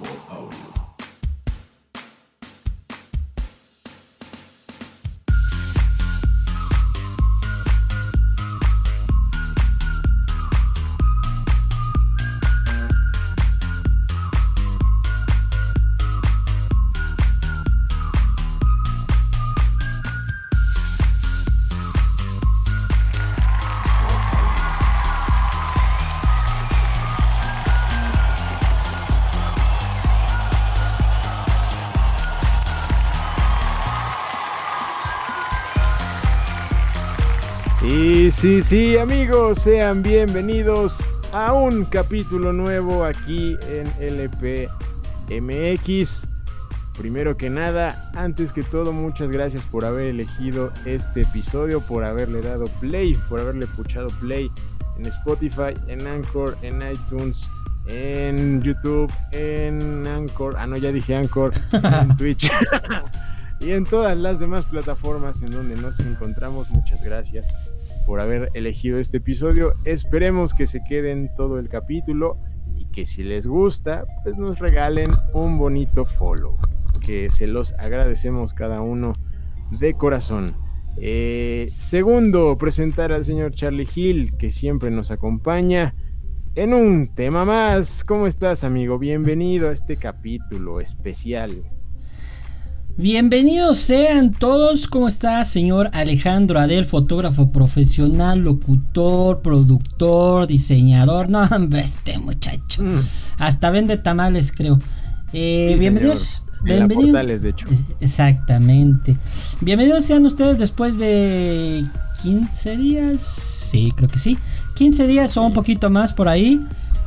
gospel of you. Sí, sí, amigos, sean bienvenidos a un capítulo nuevo aquí en LPMX. Primero que nada, antes que todo, muchas gracias por haber elegido este episodio, por haberle dado play, por haberle puchado play en Spotify, en Anchor, en iTunes, en YouTube, en Anchor, ah no, ya dije Anchor, en Twitch y en todas las demás plataformas en donde nos encontramos. Muchas gracias por haber elegido este episodio. Esperemos que se queden todo el capítulo y que si les gusta, pues nos regalen un bonito follow, que se los agradecemos cada uno de corazón. Eh, segundo, presentar al señor Charlie Hill, que siempre nos acompaña en un tema más. ¿Cómo estás, amigo? Bienvenido a este capítulo especial. Bienvenidos sean todos, ¿cómo está señor Alejandro Adel, fotógrafo profesional, locutor, productor, diseñador? No, hombre, este muchacho. Mm. Hasta vende tamales, creo. Eh, Sí, bienvenidos. bienvenidos. Portales, de hecho. Exactamente. Bienvenidos sean ustedes después de 15 días. Sí, creo que sí. 15 días o un poquito más por ahí.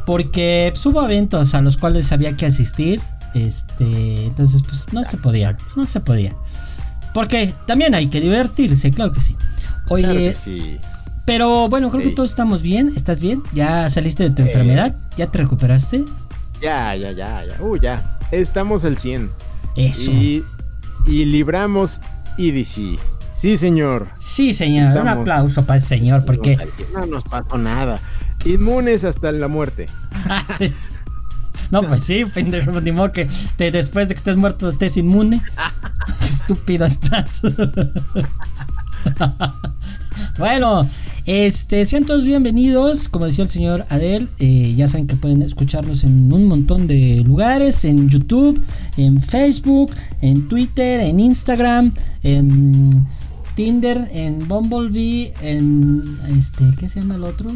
Porque pues, hubo eventos a los cuales había que asistir. Este, entonces, pues no se podía. No se podía. Porque también hay que divertirse, claro que sí. Oye, Claro que sí. pero bueno, creo que todos estamos bien. ¿Estás bien? ¿Ya saliste de tu enfermedad? ¿Ya te recuperaste? Ya, ya, ya, ya. Uh, ya. Estamos al 100. Eso. Y, y libramos EDC. Sí, señor. Sí, señor. Un aplauso para el señor, porque No nos pasó nada. Inmunes hasta la muerte. No, pues sí, pendejo, ni modo que te- después de que estés muerto estés inmune. Qué estúpido estás. bueno, este, sean todos bienvenidos. Como decía el señor Adel, eh, ya saben que pueden escucharnos en un montón de lugares: en YouTube, en Facebook, en Twitter, en Instagram, en Tinder, en Bumblebee, en este, ¿qué se llama el otro?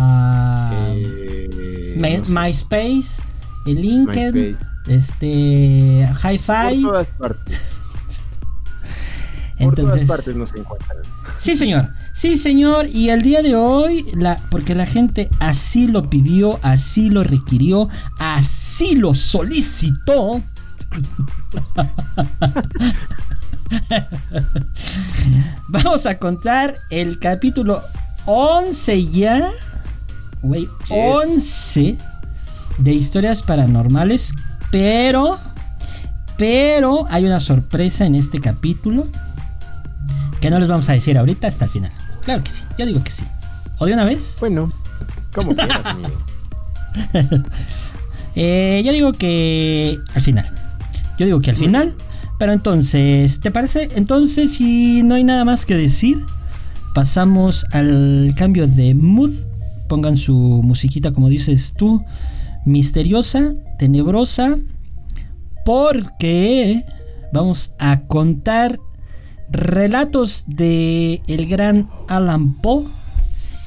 Ah, Eh, My- no sé. MySpace, el LinkedIn, MySpace. este, Por Hi-Fi. todas partes. Por Entonces, todas partes nos encuentran. sí, señor, sí, señor. Y el día de hoy, la, porque la gente así lo pidió, así lo requirió, así lo solicitó. Vamos a contar el capítulo 11 ya. Güey, Yes. 11 de historias paranormales. Pero, pero hay una sorpresa en este capítulo que no les vamos a decir ahorita hasta el final. Claro que sí, yo digo que sí. ¿O de una vez? Bueno, como quieras, amigo. Eh, yo digo que al final. Yo digo que al final. Pero entonces, ¿te parece? Entonces, si no hay nada más que decir, pasamos al cambio de mood. Pongan su musiquita, como dices tú, misteriosa, tenebrosa, porque vamos a contar relatos de el gran Alan Poe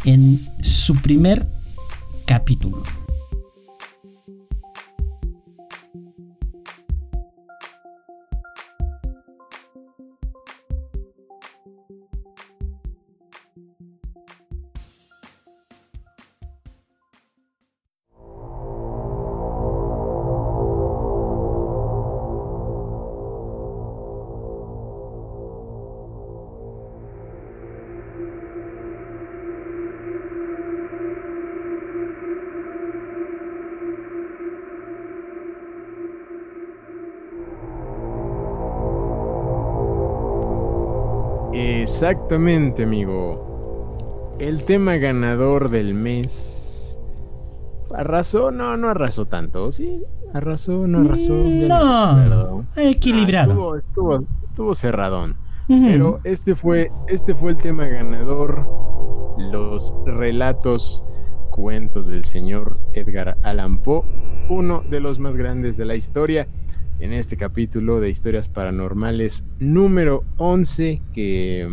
en su primer capítulo. Exactamente, amigo. El tema ganador del mes arrasó, no, no arrasó tanto, ¿sí? Arrasó, no arrasó. No, equilibrado. Ah, estuvo, estuvo, cerradón. Pero este fue, este fue el tema ganador. Los relatos, cuentos del señor Edgar Allan Poe, uno de los más grandes de la historia. En este capítulo de historias paranormales número 11 que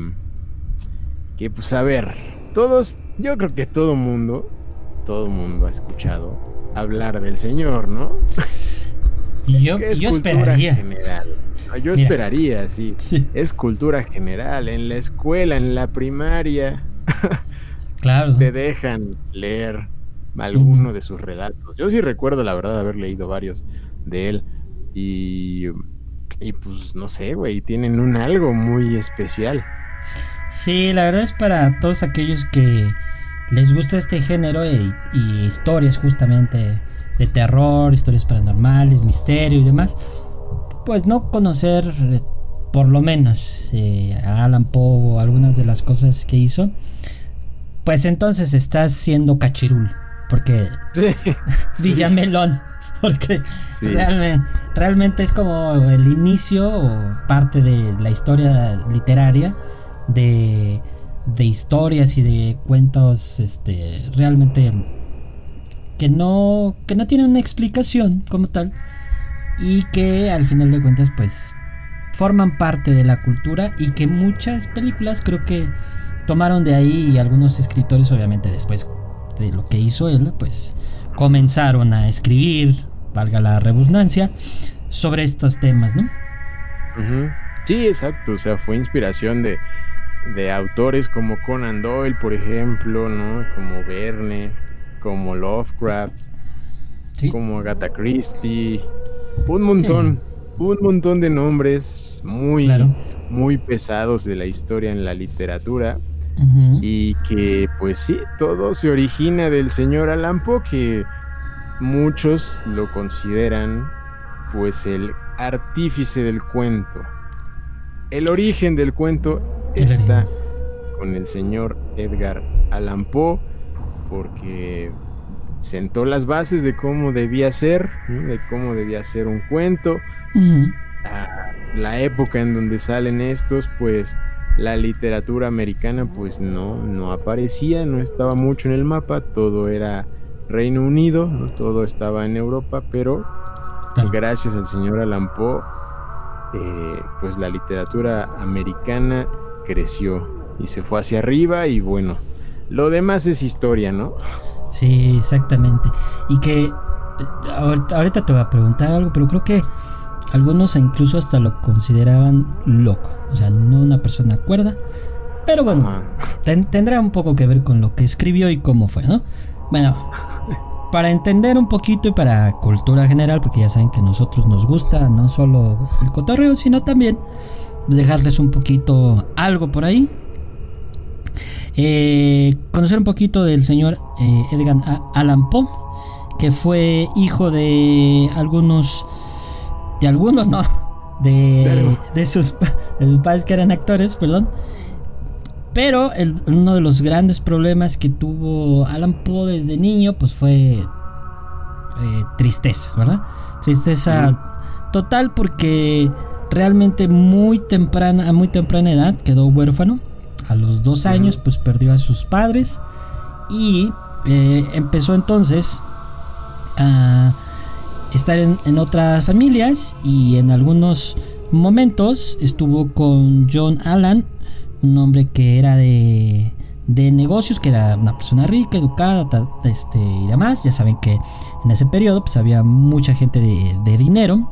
que pues a ver, todos, yo creo que todo mundo, todo mundo ha escuchado hablar del Señor, ¿no? Yo, yo esperaría. General. Yo esperaría, sí. Es cultura general. En la escuela, en la primaria. Claro. te dejan leer alguno de sus relatos. Yo sí recuerdo, la verdad, haber leído varios de él. Y, y pues no sé, güey, tienen un algo muy especial. Sí, la verdad es para todos aquellos que les gusta este género y, historias justamente de terror, historias paranormales, misterio y demás, pues no conocer por lo menos eh, a Alan Poe o algunas de las cosas que hizo, pues entonces estás siendo cachirul, porque sí, Villamelón, porque realmente, realmente es como el inicio o parte de la historia literaria de, de historias y de cuentos este, realmente que no, que no tienen una explicación como tal y que al final de cuentas pues forman parte de la cultura y que muchas películas creo que tomaron de ahí y algunos escritores obviamente después de lo que hizo él pues comenzaron a escribir valga la redundancia sobre estos temas no sí exacto o sea fue inspiración de de autores como Conan Doyle, por ejemplo, ¿no? Como Verne, como Lovecraft, como Agatha Christie, un montón, un montón de nombres muy, muy pesados de la historia en la literatura. Y que pues sí, todo se origina del señor Allan Poe, que muchos lo consideran pues el artífice del cuento. El origen del cuento está con el señor Edgar Allan Poe, porque sentó las bases de cómo debía ser, de cómo debía ser un cuento. la época en donde salen estos, pues la literatura americana pues no, no aparecía, no estaba mucho en el mapa, todo era Reino Unido, todo estaba en Europa, pero gracias al señor Allan Poe, eh, pues la literatura americana creció y se fue hacia arriba y bueno, lo demás es historia, ¿no? Sí, exactamente. Y que eh, ahorita, te voy a preguntar algo, pero creo que algunos incluso hasta lo consideraban loco, o sea, no una persona cuerda, pero bueno, tendrá un poco que ver con lo que escribió y cómo fue, ¿no? Bueno, para entender un poquito y para cultura general, porque ya saben que a nosotros nos gusta no solo el cotorreo, sino también dejarles un poquito algo por ahí. Eh, conocer un poquito del señor eh, Edgar Allan Poe, que fue hijo de algunos, de algunos no, de, de, sus, padres que eran actores, perdón. Pero uno de los grandes problemas que tuvo Alan Poe desde niño, pues fue eh, tristezas, ¿verdad? Tristeza total porque realmente muy temprana, a muy temprana edad quedó huérfano. A los dos años pues perdió a sus padres y eh, empezó entonces a estar en, otras familias y en algunos momentos estuvo con John Allen, un hombre que era de, de negocios, que era una persona rica, educada este, y demás. Ya saben que en ese periodo pues había mucha gente de, de dinero.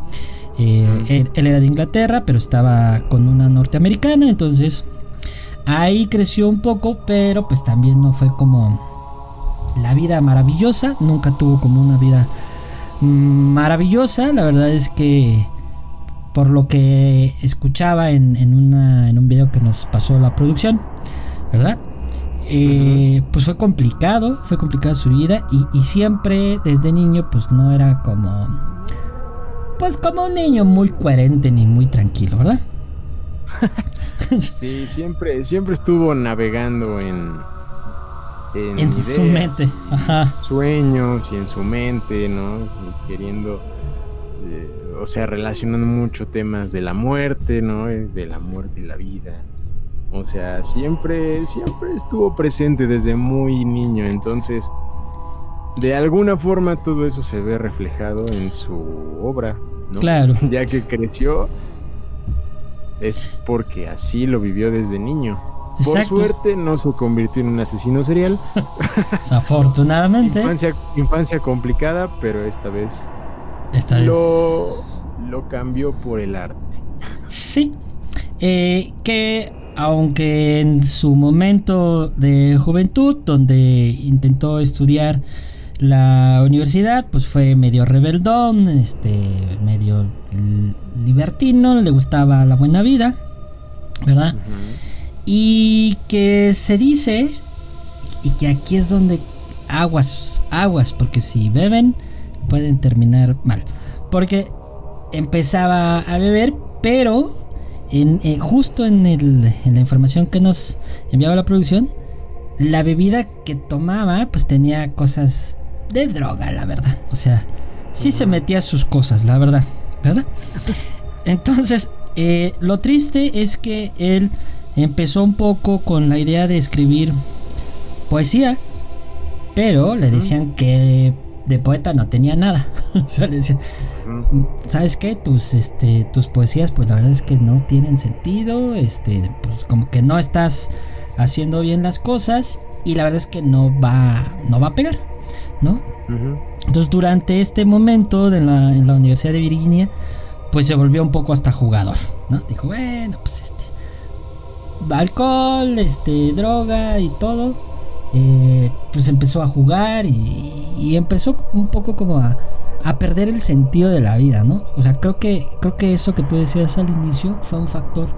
Eh, él, era de Inglaterra, pero estaba con una norteamericana, entonces ahí creció un poco, pero pues también no fue como la vida maravillosa, nunca tuvo como una vida maravillosa, la verdad es que por lo que escuchaba en, en, un video que nos pasó la producción, ¿verdad? Eh, pues fue complicado, fue complicada su vida y, y siempre desde niño pues no era como pues como un niño muy coherente ni muy tranquilo, ¿verdad? sí, siempre, siempre estuvo navegando en, en, su mente, Ajá. sueños y en su mente, ¿no? queriendo, eh, o sea, relacionando mucho temas de la muerte, ¿no? De la muerte y la vida. O sea, siempre, siempre estuvo presente desde muy niño, entonces, de alguna forma todo eso se ve reflejado en su obra, ¿no? Claro. Ya que creció, es porque así lo vivió desde niño. Por suerte no se convirtió en un asesino serial. Desafortunadamente. infancia, infancia complicada, pero esta vez esta lo, lo cambió por el arte. Sí. Eh, que aunque en su momento de juventud, donde intentó estudiar la universidad, pues fue medio rebeldón, este, medio libertino, le gustaba la buena vida, ¿verdad? Y que se dice, y que aquí es donde aguas, aguas, porque si beben pueden terminar mal. Porque empezaba a beber, pero en, eh, justo en, el, en la información que nos enviaba la producción, la bebida que tomaba pues tenía cosas de droga, la verdad. O sea, sí se metía sus cosas, la verdad, ¿verdad? Entonces, eh, lo triste es que él empezó un poco con la idea de escribir poesía, pero le decían que de poeta no tenía nada. o sea, le decían, ¿sabes qué? Tus, este, tus poesías, pues la verdad es que no tienen sentido, este, pues como que no estás haciendo bien las cosas y la verdad es que no va, no va a pegar, ¿no? Entonces durante este momento de la, en la Universidad de Virginia, pues se volvió un poco hasta jugador, ¿no? Dijo, bueno, pues este, alcohol, este, droga y todo, eh, pues empezó a jugar y, empezó un poco como a, perder el sentido de la vida, ¿no? O sea, creo que, creo que eso que tú decías al inicio fue un factor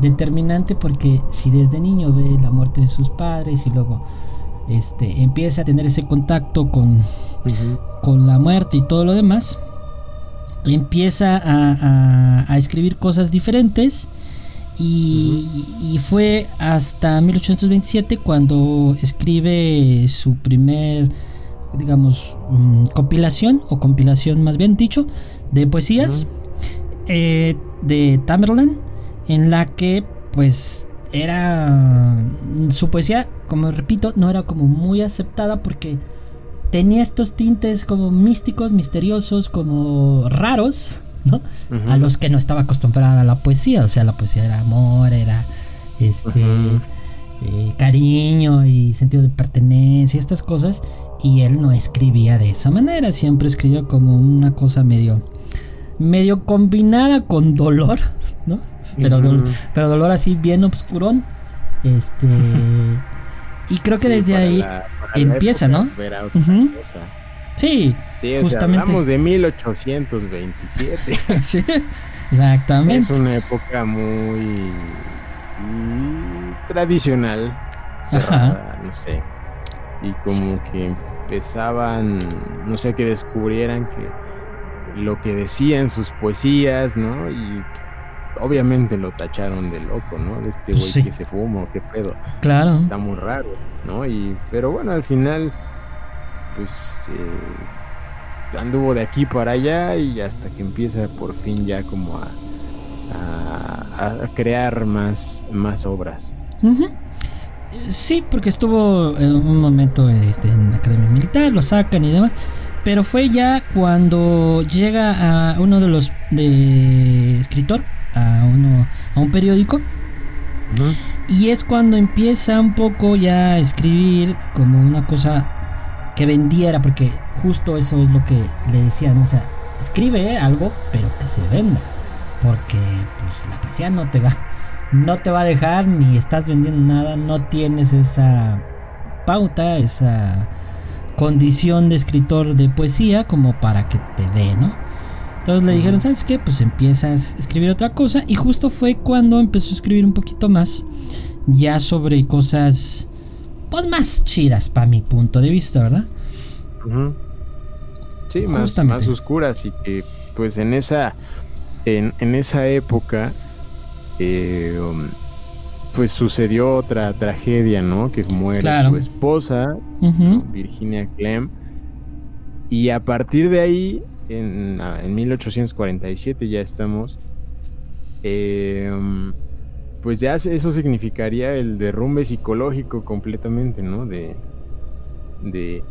determinante porque si desde niño ve la muerte de sus padres y luego este, empieza a tener ese contacto con, con la muerte y todo lo demás, empieza a, a escribir cosas diferentes y, fue hasta 1827 cuando escribe su primer, digamos, mm, compilación, o compilación más bien dicho, de poesías eh, de Tamerlan, en la que pues era su poesía, como repito, no era como muy aceptada porque tenía estos tintes como místicos, misteriosos, como raros, a los que no estaba acostumbrada la poesía, o sea, la poesía era amor, era este eh, cariño y sentido de pertenencia, estas cosas, y él no escribía de esa manera, siempre escribía como una cosa medio medio combinada con dolor, ¿no? Pero, pero dolor así bien obscurón. Este y creo que desde ahí empieza, ¿no? Sí, justamente. hablamos de 1827. sí, exactamente. Es una época muy, tradicional, cerrada, no sé. Y como que empezaban, no sé, que descubrieran que lo que decían sus poesías, ¿no? Y obviamente lo tacharon de loco, ¿no? De este güey que se fuma, qué pedo. Claro. Está muy raro, ¿no? Y, pero bueno, al final pues eh, anduvo de aquí para allá y hasta que empieza por fin ya como a, a, crear más, más obras. Sí, porque estuvo en un momento este, en la Academia Militar, lo sacan y demás, pero fue ya cuando llega a uno de los de escritor, a uno a un periódico. Y es cuando empieza un poco ya a escribir como una cosa que vendiera, porque justo eso es lo que le decían, o sea, escribe algo, pero que se venda, porque pues la poesía no te va, no te va a dejar ni estás vendiendo nada, no tienes esa pauta, esa condición de escritor de poesía como para que te dé, ¿no? Entonces le dijeron, ¿sabes qué? Pues empiezas a escribir otra cosa y justo fue cuando empezó a escribir un poquito más ya sobre cosas pues más chidas para mi punto de vista, ¿verdad? Sí, más, más, oscuras y que pues en esa en, esa época eh, um, pues sucedió otra tragedia, ¿no? Que muere su esposa, Virginia Clem. Y a partir de ahí, en, 1847 ya estamos, em, pues ya eso significaría el derrumbe psicológico completamente, ¿no? De, de,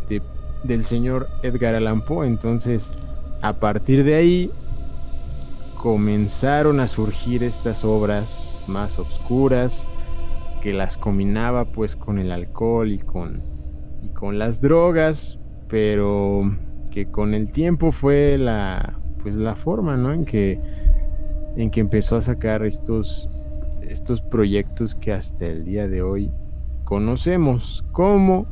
del señor Edgar Allan Poe. Entonces, a partir de ahí, comenzaron a surgir estas obras más obscuras que las combinaba pues con el alcohol y con, y con las drogas, pero que con el tiempo fue la pues la forma, ¿no? En que en que empezó a sacar estos estos proyectos que hasta el día de hoy conocemos como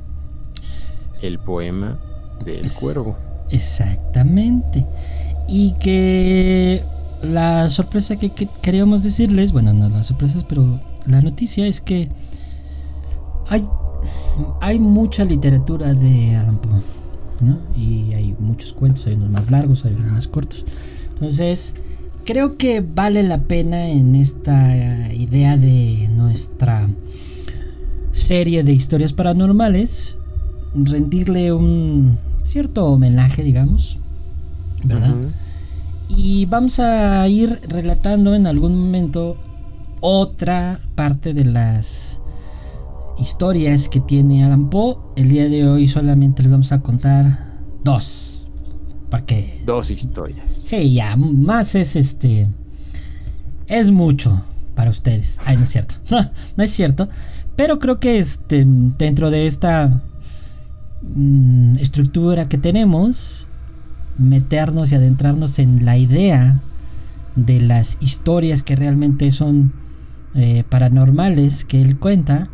el poema del cuervo. Exactamente. Y que la sorpresa que, queríamos decirles, bueno, no las sorpresas, pero la noticia es que hay, hay mucha literatura de Alan Poe, ¿no? Y hay muchos cuentos, hay unos más largos, hay unos más cortos. Entonces, creo que vale la pena en esta idea de nuestra serie de historias paranormales rendirle un cierto homenaje, digamos, ¿verdad? Y vamos a ir relatando en algún momento otra parte de las historias que tiene Alan Poe. El día de hoy solamente les vamos a contar dos. Porque. Dos historias. Sí, ya, más es este. Es mucho para ustedes. Ay, no es cierto. no es cierto. Pero creo que este, dentro de esta mm, estructura que tenemos, meternos y adentrarnos en la idea de las historias que realmente son eh, paranormales que él cuenta,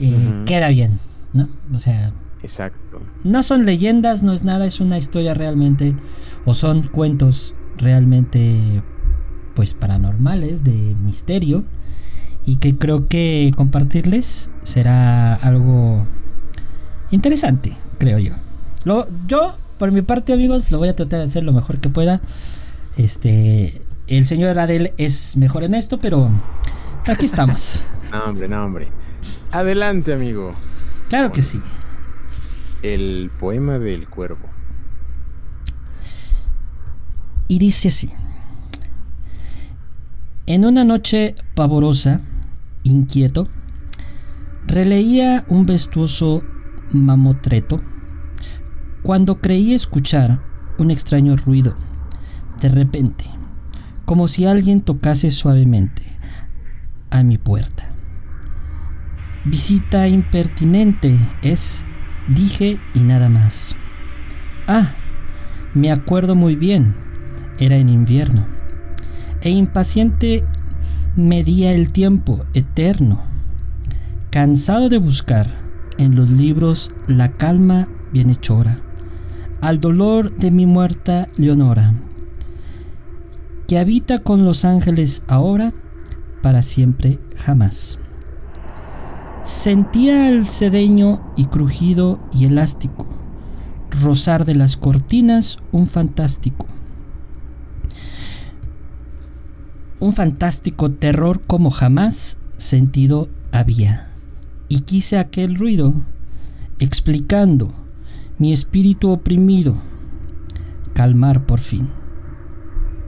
eh, queda bien, ¿no? O sea, exacto. No son leyendas, no es nada, es una historia realmente, o son cuentos realmente, pues paranormales, de misterio, y que creo que compartirles será algo interesante, creo yo. Lo, yo por mi parte, amigos, lo voy a tratar de hacer lo mejor que pueda. Este, el señor Adel es mejor en esto, pero aquí estamos. no, hombre, no, hombre. Adelante, amigo. Claro que sí. El poema del cuervo. Y dice así. En una noche pavorosa, inquieto, releía un vestuoso mamotreto cuando creí escuchar un extraño ruido, de repente, como si alguien tocase suavemente a mi puerta. Visita impertinente es, dije y nada más. Ah, me acuerdo muy bien, era en invierno, e impaciente medía el tiempo eterno, cansado de buscar en los libros la calma bienhechora al dolor de mi muerta Leonora, que habita con los ángeles ahora, para siempre jamás. Sentía el sedeño y crujido y elástico, rozar de las cortinas un fantástico. Un fantástico terror como jamás sentido había. Y quise aquel ruido, explicando mi espíritu oprimido, calmar por fin.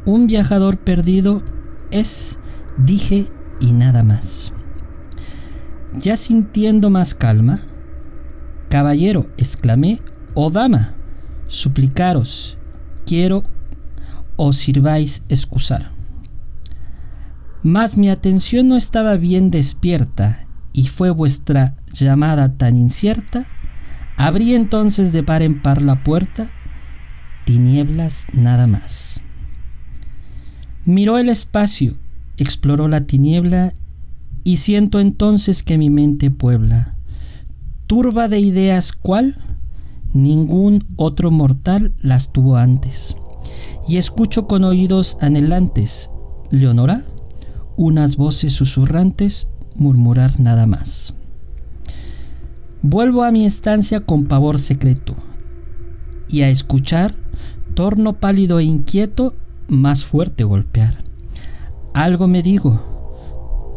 Un viajador perdido es, dije, y nada más. Ya sintiendo más calma, caballero, exclamé, oh, dama, suplicaros, quiero os sirváis excusar. Mas mi atención no estaba bien despierta y fue vuestra llamada tan incierta Abrí entonces de par en par la puerta, tinieblas nada más. Miró el espacio, exploró la tiniebla y siento entonces que mi mente puebla, turba de ideas cual ningún otro mortal las tuvo antes. Y escucho con oídos anhelantes, Leonora, unas voces susurrantes murmurar nada más. Vuelvo a mi estancia con pavor secreto y a escuchar, torno pálido e inquieto, más fuerte golpear. Algo me digo,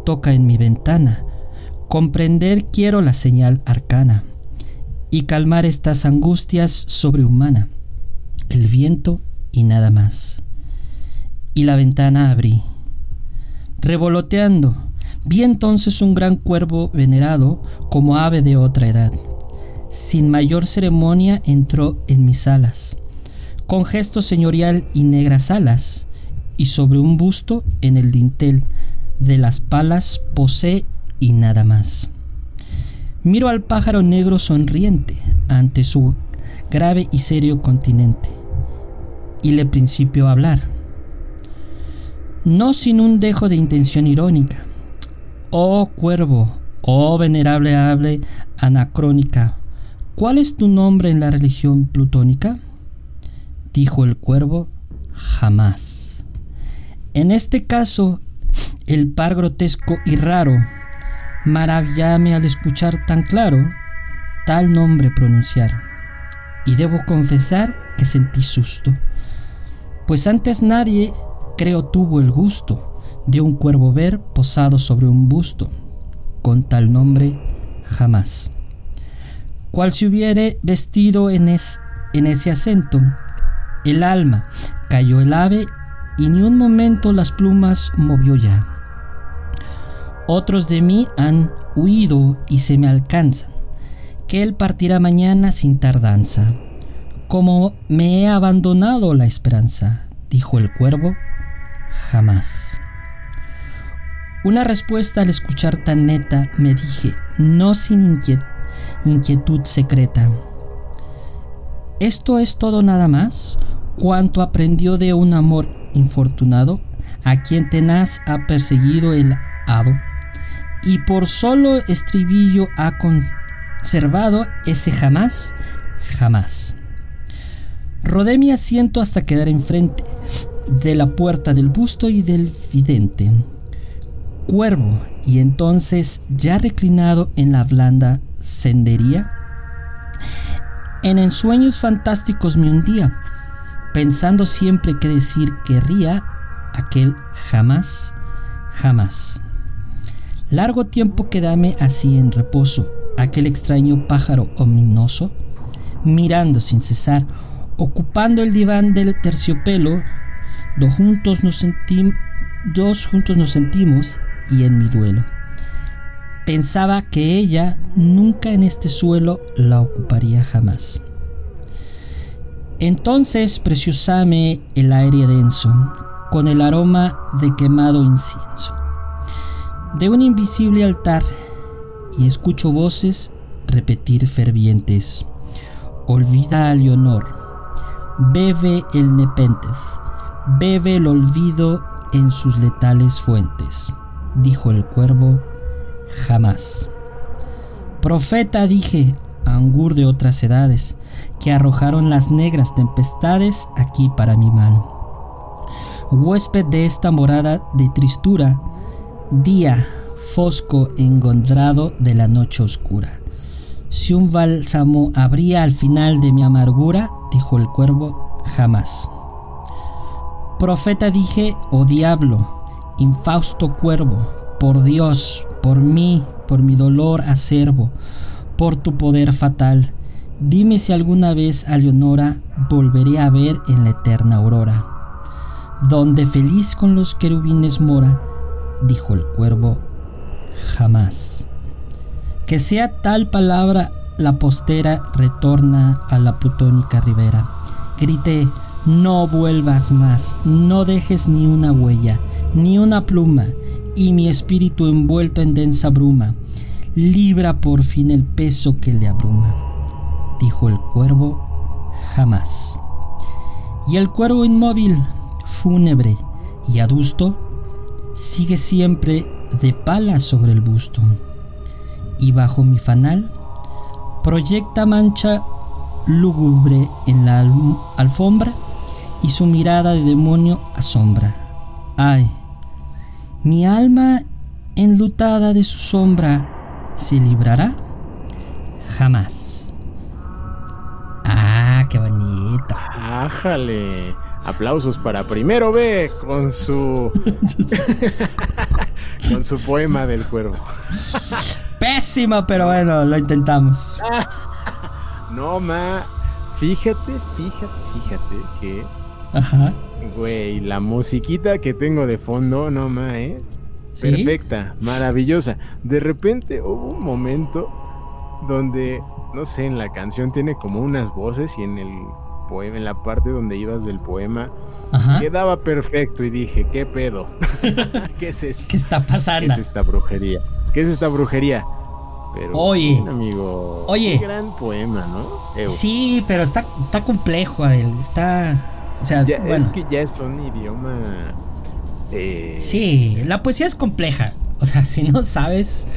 toca en mi ventana. Comprender quiero la señal arcana y calmar estas angustias sobrehumana. El viento y nada más. Y la ventana abrí. Revoloteando, vi entonces un gran cuervo venerado como ave de otra edad. Sin mayor ceremonia entró en mis alas, con gesto señorial y negras alas, y sobre un busto en el dintel de las palas posé y nada más. Miro al pájaro negro sonriente ante su grave y serio continente, y le principio a hablar, no sin un dejo de intención irónica. Oh cuervo, oh venerable ave anacrónica, ¿cuál es tu nombre en la religión plutónica? Dijo el cuervo, jamás. En este caso, el par grotesco y raro, maravillame al escuchar tan claro tal nombre pronunciar. Y debo confesar que sentí susto, pues antes nadie, creo, tuvo el gusto de un cuervo ver posado sobre un busto, con tal nombre jamás. Cual si hubiere vestido en, en ese acento, el alma cayó el ave y ni un momento las plumas movió ya. Otros de mí han huido y se me alcanzan, que él partirá mañana sin tardanza. Como me he abandonado la esperanza, dijo el cuervo, jamás. Una respuesta al escuchar tan neta me dije, no sin inquietud secreta. ¿Esto es todo nada más? ¿Cuánto aprendió de un amor infortunado a quien tenaz ha perseguido el hado? y por solo estribillo ha conservado ese jamás, jamás. Rodé mi asiento hasta quedar enfrente de la puerta del busto y del vidente. Cuervo, y entonces ya reclinado en la blanda sendería, en ensueños fantásticos me hundía, pensando siempre que decir querría aquel jamás, jamás. Largo tiempo quedame así en reposo, aquel extraño pájaro ominoso, mirando sin cesar, ocupando el diván del terciopelo, dos juntos nos, dos juntos nos sentimos y en mi duelo. Pensaba que ella nunca en este suelo la ocuparía jamás. Entonces preciosame el aire denso, con el aroma de quemado incienso de un invisible altar y escucho voces repetir fervientes. Olvida a Leonor, bebe el Nepentes, bebe el olvido en sus letales fuentes, dijo el cuervo, jamás. Profeta dije, angur de otras edades, que arrojaron las negras tempestades aquí para mi mal. Huésped de esta morada de tristura, Día fosco engondrado de la noche oscura. Si un bálsamo habría al final de mi amargura, dijo el cuervo, jamás. Profeta dije, oh diablo, infausto cuervo, por Dios, por mí, por mi dolor acervo, por tu poder fatal, dime si alguna vez a Leonora volveré a ver en la eterna aurora, donde feliz con los querubines mora, dijo el cuervo, jamás. Que sea tal palabra la postera retorna a la putónica ribera. Grité, no vuelvas más, no dejes ni una huella, ni una pluma, y mi espíritu envuelto en densa bruma, libra por fin el peso que le abruma. Dijo el cuervo, jamás. Y el cuervo inmóvil, fúnebre y adusto, sigue siempre de pala sobre el busto y bajo mi fanal proyecta mancha lúgubre en la alfombra y su mirada de demonio asombra. Ay, mi alma enlutada de su sombra se librará jamás. Ah, qué bonito. Ájale. Aplausos para Primero B con su con su poema del cuervo. Pésimo, pero bueno, lo intentamos. no, ma. Fíjate, fíjate, fíjate que. Ajá. Güey, la musiquita que tengo de fondo, no, ma, ¿eh? Perfecta, maravillosa. De repente hubo un momento donde, no sé, en la canción tiene como unas voces y en el poema, en la parte donde ibas del poema, quedaba perfecto y dije, ¿qué pedo? ¿Qué es esto? ¿Qué está pasando? ¿Qué es esta brujería? ¿Qué es esta brujería? Pero, oye, amigo, oye, gran poema, ¿no? Sí, pero está, está complejo, Está, o sea, es que ya es un idioma. Eh, sí, la poesía es compleja. O sea, si no sabes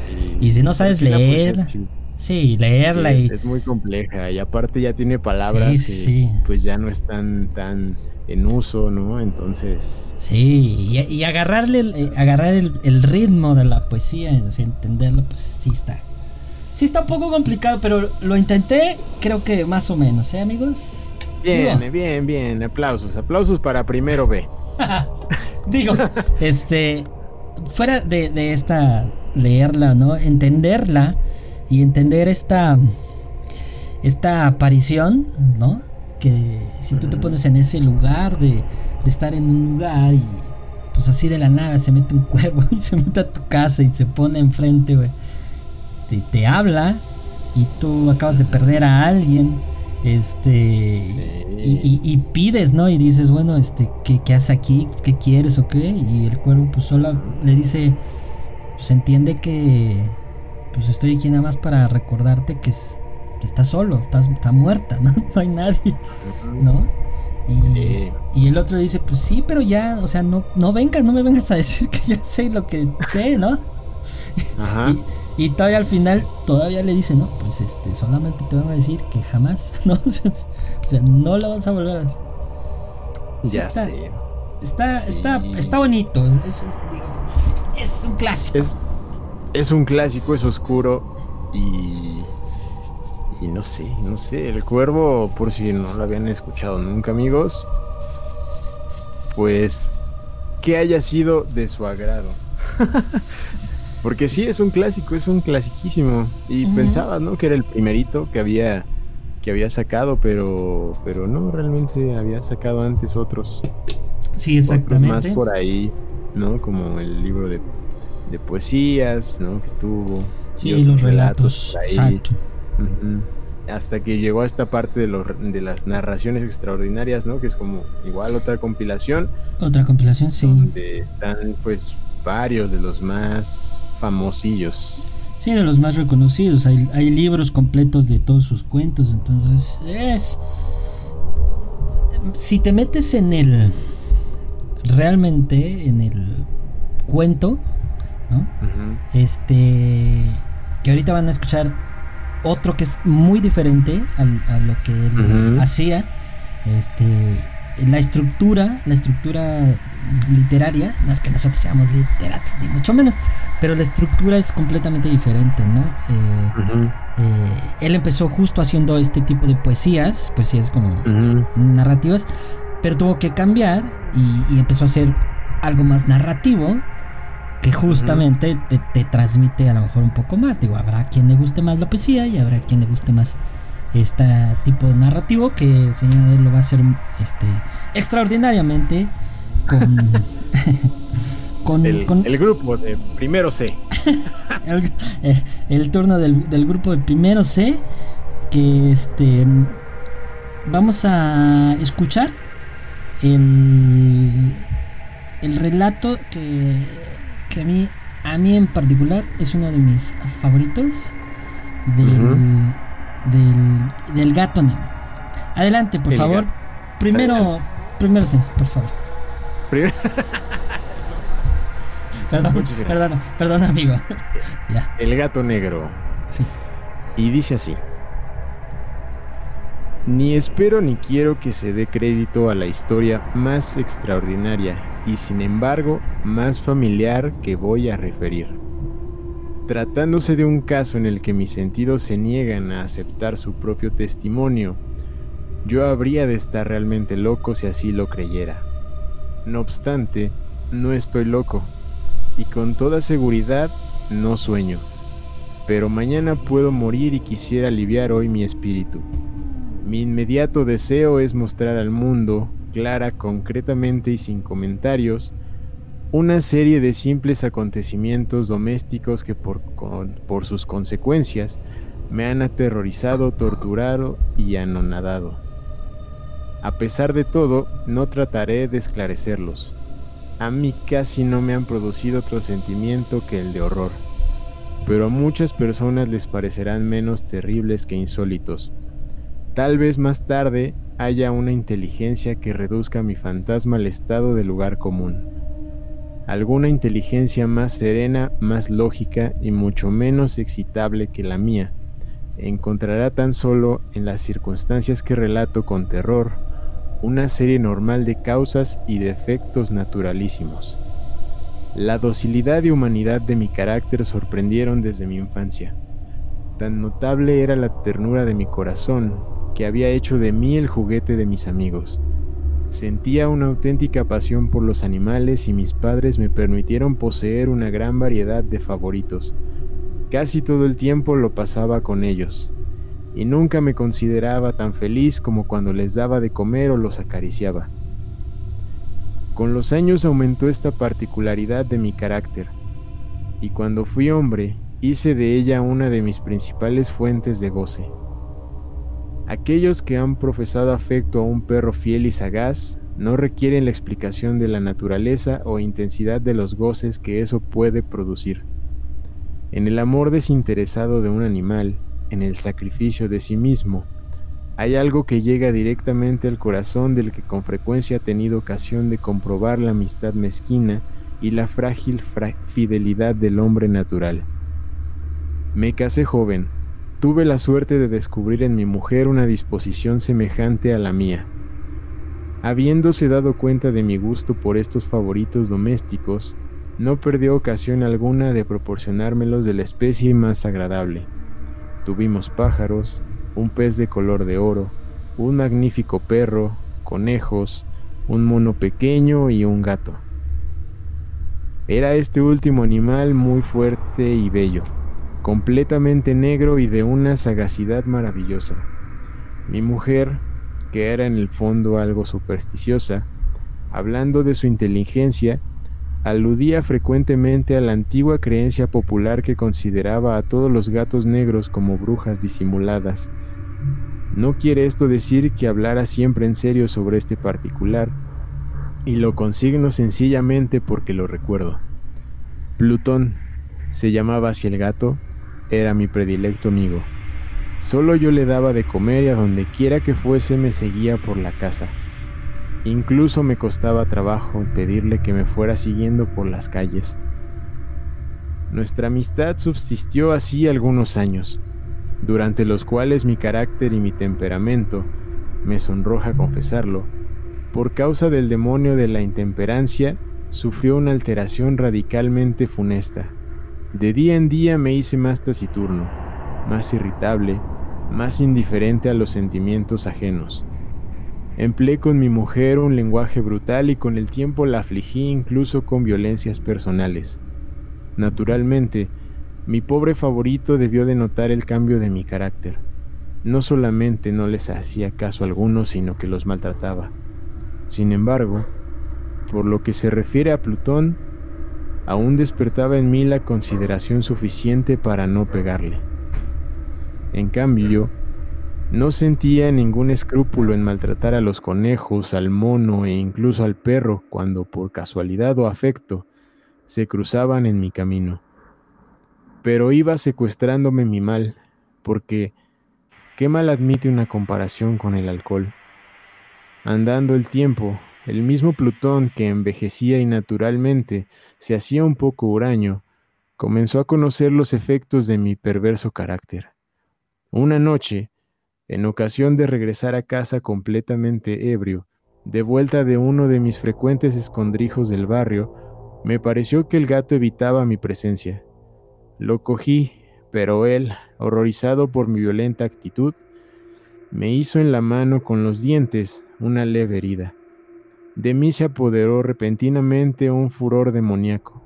y si no sabes leer, sí. Leerla y... es, muy compleja y aparte ya tiene palabras que pues ya no están tan en uso, ¿no? Entonces. Sí, y, agarrarle, eh, agarrar el, ritmo de la poesía, entenderlo, pues sí está. Sí está un poco complicado, pero lo intenté, creo que más o menos, ¿eh, amigos? Bien, bien, bien. Aplausos, aplausos para primero B. Digo, este, fuera de, de esta, leerla, ¿no? Entenderla y entender esta, esta aparición, ¿no? que si tú te pones en ese lugar de, estar en un lugar y pues así de la nada se mete un cuervo y se mete a tu casa y se pone enfrente, güey, te, te habla y tú acabas de perder a alguien, este, y, pides, ¿no? Y dices, bueno, este, ¿qué, ¿qué haces aquí? ¿Qué quieres o qué? Y el cuervo pues solo le dice, pues entiende que pues estoy aquí nada más para recordarte que es, está solo, está, está muerta, ¿no? No hay nadie, ¿no? Y, el otro dice, pues sí, pero ya, o sea, no, no vengas, no me vengas a decir que ya sé lo que sé, ¿no? Ajá. Y, todavía al final, todavía le dice, no, pues este, solamente te voy a decir que jamás, ¿no? O sea, no lo vas a volver a... ya sé. Está, está, está bonito, es, es, un clásico. Es, es un clásico, es oscuro y y no sé, no sé, el cuervo, por si no lo habían escuchado nunca amigos, pues que haya sido de su agrado. Porque sí, es un clásico, es un clasiquísimo. Y pensaba, ¿no? Que era el primerito que había, que había sacado, pero, pero no, realmente había sacado antes otros. Sí, exactamente. más por ahí, ¿no? Como el libro de, de poesías, ¿no? Que tuvo. Sí, los relatos. Exacto. Hasta que llegó a esta parte de, los, de las narraciones extraordinarias, ¿no? Que es como igual otra compilación. Otra compilación, sí. Donde están pues varios de los más famosillos. Sí, de los más reconocidos. Hay, hay libros completos de todos sus cuentos. Entonces es... Si te metes en el... Realmente en el cuento, ¿no? Este... Que ahorita van a escuchar otro que es muy diferente a, lo que él hacía. Este, la estructura, la estructura literaria, no es que nosotros seamos literatos, ni mucho menos, pero la estructura es completamente diferente, ¿no? Eh, eh, él empezó justo haciendo este tipo de poesías, poesías como narrativas, pero tuvo que cambiar y, empezó a hacer algo más narrativo que justamente te, transmite a lo mejor un poco más. Digo, habrá quien le guste más la poesía y habrá quien le guste más este tipo de narrativo que el señor lo va a hacer este extraordinariamente con, el, grupo de primero C. Eh, el, turno del, del, grupo de primero C que este vamos a escuchar el, el relato que a mí, a mí en particular es uno de mis favoritos del, del, gato Nemo. Adelante, por favor. Primero, primero sí, por favor. perdón, perdón, perdón, amigo. El gato negro. Sí. Y dice así. Ni espero ni quiero que se dé crédito a la historia más extraordinaria y sin embargo más familiar que voy a referir. Tratándose de un caso en el que mis sentidos se niegan a aceptar su propio testimonio, yo habría de estar realmente loco si así lo creyera. No obstante, no estoy loco, y con toda seguridad no sueño, pero mañana puedo morir y quisiera aliviar hoy mi espíritu. Mi inmediato deseo es mostrar al mundo, clara, concretamente y sin comentarios, una serie de simples acontecimientos domésticos que por, por sus consecuencias me han aterrorizado, torturado y anonadado. A pesar de todo, no trataré de esclarecerlos. A mí casi no me han producido otro sentimiento que el de horror, pero a muchas personas les parecerán menos terribles que insólitos. Tal vez más tarde haya una inteligencia que reduzca mi fantasma al estado de lugar común. Alguna inteligencia más serena, más lógica y mucho menos excitable que la mía, encontrará tan solo en las circunstancias que relato con terror una serie normal de causas y de efectos naturalísimos. La docilidad y humanidad de mi carácter sorprendieron desde mi infancia. Tan notable era la ternura de mi corazón que había hecho de mí el juguete de mis amigos. Sentía una auténtica pasión por los animales y mis padres me permitieron poseer una gran variedad de favoritos. Casi todo el tiempo lo pasaba con ellos y nunca me consideraba tan feliz como cuando les daba de comer o los acariciaba. Con los años aumentó esta particularidad de mi carácter, y cuando fui hombre hice de ella una de mis principales fuentes de goce. Aquellos que han profesado afecto a un perro fiel y sagaz no requieren la explicación de la naturaleza o intensidad de los goces que eso puede producir. En el amor desinteresado de un animal, en el sacrificio de sí mismo, hay algo que llega directamente al corazón del que con frecuencia ha tenido ocasión de comprobar la amistad mezquina y la frágil fidelidad del hombre natural. Me casé joven, tuve la suerte de descubrir en mi mujer una disposición semejante a la mía. Habiéndose dado cuenta de mi gusto por estos favoritos domésticos, no perdió ocasión alguna de proporcionármelos de la especie más agradable. Tuvimos pájaros, un pez de color de oro, un magnífico perro, conejos, un mono pequeño y un gato. Era este último animal muy fuerte y bello, completamente negro y de una sagacidad maravillosa. Mi mujer, que era en el fondo algo supersticiosa, hablando de su inteligencia, aludía frecuentemente a la antigua creencia popular que consideraba a todos los gatos negros como brujas disimuladas. No quiere esto decir que hablara siempre en serio sobre este particular, y lo consigno sencillamente porque lo recuerdo. Plutón, se llamaba así el gato, era mi predilecto amigo. Solo yo le daba de comer y a donde quiera que fuese me seguía por la casa. Incluso me costaba trabajo pedirle que me fuera siguiendo por las calles. Nuestra amistad subsistió así algunos años, durante los cuales mi carácter y mi temperamento, me sonroja confesarlo, por causa del demonio de la intemperancia, sufrió una alteración radicalmente funesta. De día en día me hice más taciturno, más irritable, más indiferente a los sentimientos ajenos. Empleé con mi mujer un lenguaje brutal y con el tiempo la afligí incluso con violencias personales. Naturalmente, mi pobre favorito debió de notar el cambio de mi carácter. No solamente no les hacía caso alguno, sino que los maltrataba. Sin embargo, por lo que se refiere a Plutón, aún despertaba en mí la consideración suficiente para no pegarle. En cambio, no sentía ningún escrúpulo en maltratar a los conejos, al mono e incluso al perro cuando por casualidad o afecto se cruzaban en mi camino. Pero iba secuestrándome mi mal, porque qué mal admite una comparación con el alcohol. Andando el tiempo, el mismo Plutón que envejecía y naturalmente se hacía un poco huraño, comenzó a conocer los efectos de mi perverso carácter. Una noche, en ocasión de regresar a casa completamente ebrio, de vuelta de uno de mis frecuentes escondrijos del barrio, me pareció que el gato evitaba mi presencia. Lo cogí, pero él, horrorizado por mi violenta actitud, me hizo en la mano con los dientes una leve herida. De mí se apoderó repentinamente un furor demoníaco.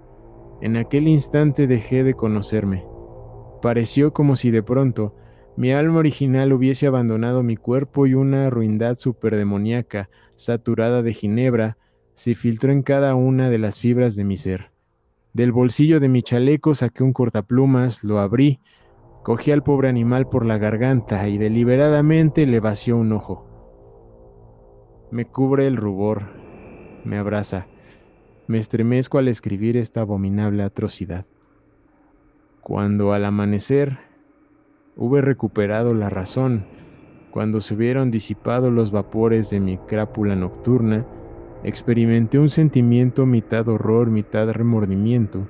En aquel instante dejé de conocerme. Pareció como si de pronto mi alma original hubiese abandonado mi cuerpo y una ruindad superdemoníaca, saturada de ginebra, se filtró en cada una de las fibras de mi ser. Del bolsillo de mi chaleco saqué un cortaplumas, lo abrí, cogí al pobre animal por la garganta y deliberadamente le vació un ojo. Me cubre el rubor, me abraza, me estremezco al escribir esta abominable atrocidad. Cuando al amanecer hube recuperado la razón, cuando se hubieron disipado los vapores de mi crápula nocturna, experimenté un sentimiento mitad horror, mitad remordimiento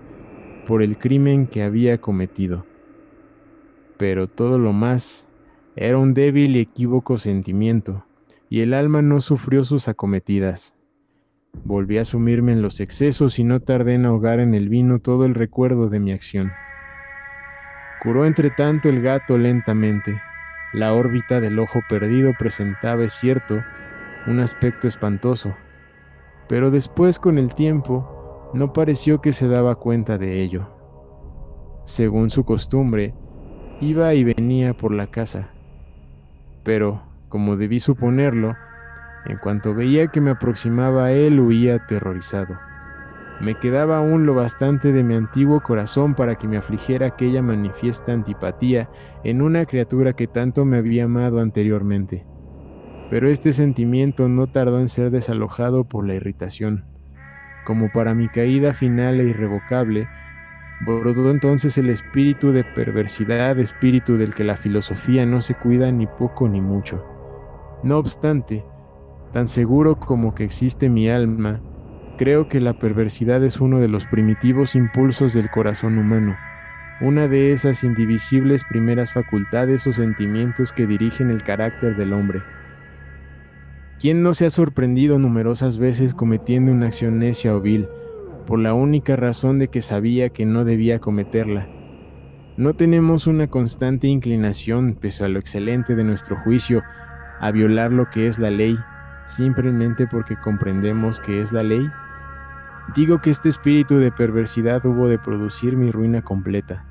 por el crimen que había cometido. Pero todo lo más era un débil y equívoco sentimiento, y el alma no sufrió sus acometidas. Volví a sumirme en los excesos y no tardé en ahogar en el vino todo el recuerdo de mi acción. Curó entre tanto el gato lentamente. La órbita del ojo perdido presentaba, es cierto, un aspecto espantoso, pero después con el tiempo no pareció que se daba cuenta de ello. Según su costumbre, iba y venía por la casa, pero, como debí suponerlo, en cuanto veía que me aproximaba a él huía aterrorizado. Me quedaba aún lo bastante de mi antiguo corazón para que me afligiera aquella manifiesta antipatía en una criatura que tanto me había amado anteriormente. Pero este sentimiento no tardó en ser desalojado por la irritación. Como para mi caída final e irrevocable, brotó entonces el espíritu de perversidad, espíritu del que la filosofía no se cuida ni poco ni mucho. No obstante, tan seguro como que existe mi alma, Creo que la perversidad es uno de los primitivos impulsos del corazón humano, una de esas indivisibles primeras facultades o sentimientos que dirigen el carácter del hombre. ¿Quién no se ha sorprendido numerosas veces cometiendo una acción necia o vil, por la única razón de que sabía que no debía cometerla? No tenemos una constante inclinación, pese a lo excelente de nuestro juicio, a violar lo que es la ley, simplemente porque comprendemos que es la ley. Digo que este espíritu de perversidad hubo de producir mi ruina completa.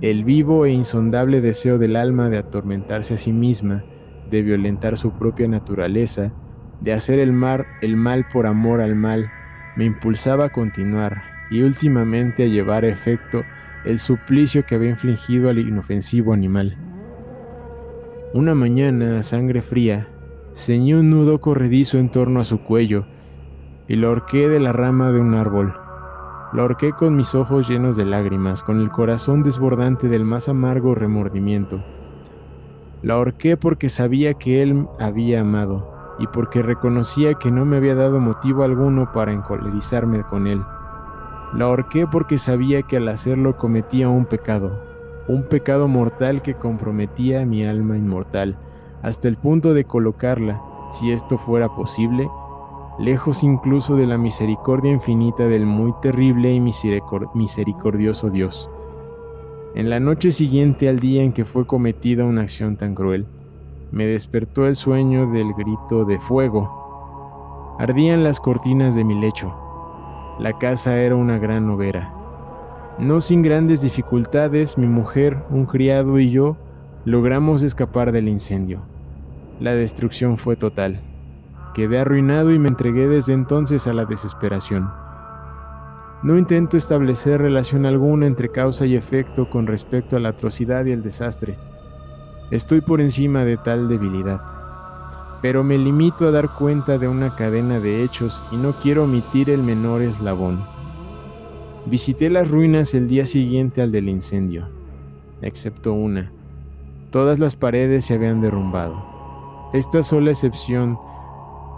El vivo e insondable deseo del alma de atormentarse a sí misma, de violentar su propia naturaleza, de hacer el, mar, el mal por amor al mal, me impulsaba a continuar y últimamente a llevar a efecto el suplicio que había infligido al inofensivo animal. Una mañana, a sangre fría, ceñí un nudo corredizo en torno a su cuello y lo ahorqué de la rama de un árbol. Lo ahorqué con mis ojos llenos de lágrimas, con el corazón desbordante del más amargo remordimiento. Lo ahorqué porque sabía que él había amado y porque reconocía que no me había dado motivo alguno para encolerizarme con él. Lo ahorqué porque sabía que al hacerlo cometía un pecado, un pecado mortal que comprometía mi alma inmortal, hasta el punto de colocarla, si esto fuera posible, lejos incluso de la misericordia infinita del muy terrible y misericordioso Dios. En la noche siguiente al día en que fue cometida una acción tan cruel, me despertó el sueño del grito de fuego. Ardían las cortinas de mi lecho. La casa era una gran hoguera. No sin grandes dificultades, mi mujer, un criado y yo logramos escapar del incendio. La destrucción fue total. Quedé arruinado y me entregué desde entonces a la desesperación. No intento establecer relación alguna entre causa y efecto con respecto a la atrocidad y el desastre. Estoy por encima de tal debilidad. Pero me limito a dar cuenta de una cadena de hechos y no quiero omitir el menor eslabón. Visité las ruinas el día siguiente al del incendio, excepto una. Todas las paredes se habían derrumbado. Esta sola excepción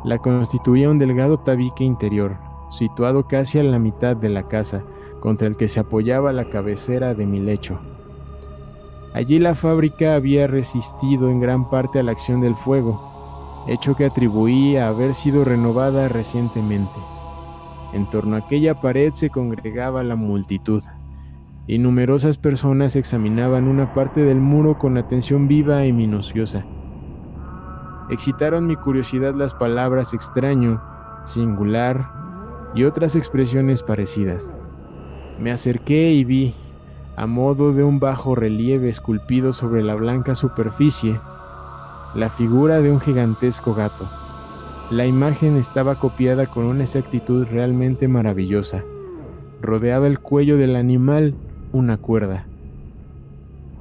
la constituía un delgado tabique interior, situado casi a la mitad de la casa, contra el que se apoyaba la cabecera de mi lecho. Allí la fábrica había resistido en gran parte a la acción del fuego, hecho que atribuí a haber sido renovada recientemente. En torno a aquella pared se congregaba la multitud, y numerosas personas examinaban una parte del muro con atención viva y minuciosa excitaron mi curiosidad las palabras extraño, singular y otras expresiones parecidas. Me acerqué y vi, a modo de un bajo relieve esculpido sobre la blanca superficie, la figura de un gigantesco gato. La imagen estaba copiada con una exactitud realmente maravillosa. Rodeaba el cuello del animal una cuerda.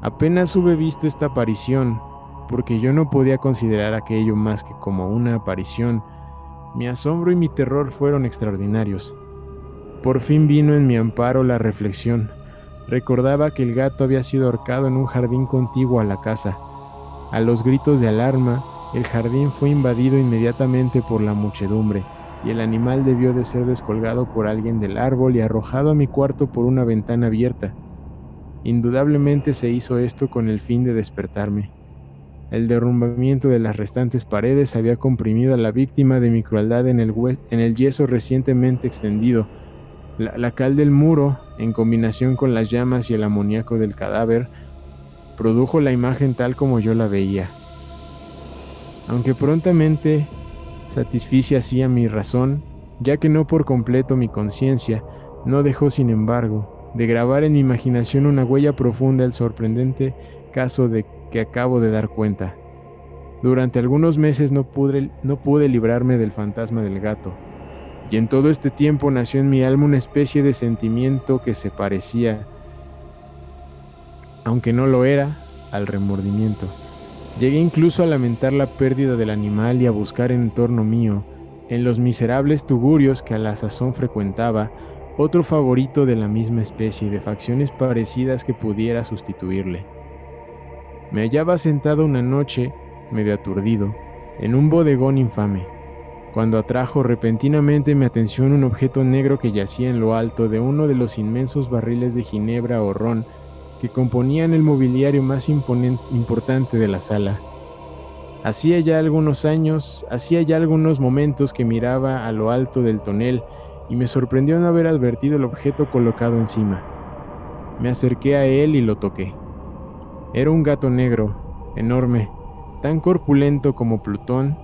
Apenas hube visto esta aparición, porque yo no podía considerar aquello más que como una aparición, mi asombro y mi terror fueron extraordinarios. Por fin vino en mi amparo la reflexión. Recordaba que el gato había sido ahorcado en un jardín contiguo a la casa. A los gritos de alarma, el jardín fue invadido inmediatamente por la muchedumbre, y el animal debió de ser descolgado por alguien del árbol y arrojado a mi cuarto por una ventana abierta. Indudablemente se hizo esto con el fin de despertarme. El derrumbamiento de las restantes paredes había comprimido a la víctima de mi crueldad en el, en el yeso recientemente extendido. La, cal del muro, en combinación con las llamas y el amoníaco del cadáver, produjo la imagen tal como yo la veía. Aunque prontamente satisfice así a mi razón, ya que no por completo mi conciencia, no dejó sin embargo de grabar en mi imaginación una huella profunda el sorprendente caso de que acabo de dar cuenta. Durante algunos meses no pude, no pude librarme del fantasma del gato, y en todo este tiempo nació en mi alma una especie de sentimiento que se parecía, aunque no lo era, al remordimiento. Llegué incluso a lamentar la pérdida del animal y a buscar en torno mío, en los miserables tugurios que a la sazón frecuentaba, otro favorito de la misma especie y de facciones parecidas que pudiera sustituirle. Me hallaba sentado una noche, medio aturdido, en un bodegón infame, cuando atrajo repentinamente mi atención un objeto negro que yacía en lo alto de uno de los inmensos barriles de ginebra o ron que componían el mobiliario más importante de la sala. Hacía ya algunos años, hacía ya algunos momentos que miraba a lo alto del tonel y me sorprendió no haber advertido el objeto colocado encima. Me acerqué a él y lo toqué. Era un gato negro, enorme, tan corpulento como Plutón,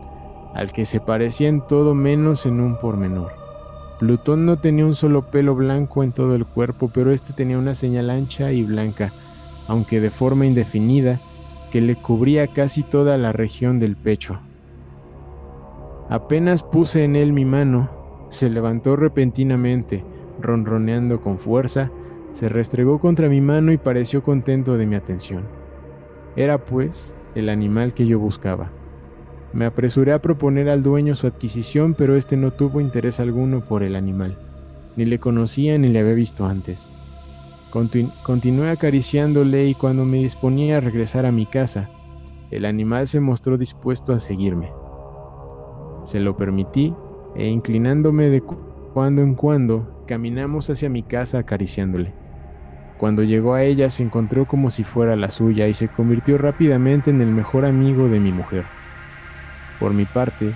al que se parecía en todo menos en un pormenor. Plutón no tenía un solo pelo blanco en todo el cuerpo, pero este tenía una señal ancha y blanca, aunque de forma indefinida, que le cubría casi toda la región del pecho. Apenas puse en él mi mano, se levantó repentinamente, ronroneando con fuerza, se restregó contra mi mano y pareció contento de mi atención. Era, pues, el animal que yo buscaba. Me apresuré a proponer al dueño su adquisición, pero este no tuvo interés alguno por el animal. Ni le conocía ni le había visto antes. continué acariciándole y cuando me disponía a regresar a mi casa, el animal se mostró dispuesto a seguirme. Se lo permití e inclinándome de cuando en cuando, caminamos hacia mi casa acariciándole. Cuando llegó a ella se encontró como si fuera la suya y se convirtió rápidamente en el mejor amigo de mi mujer. Por mi parte,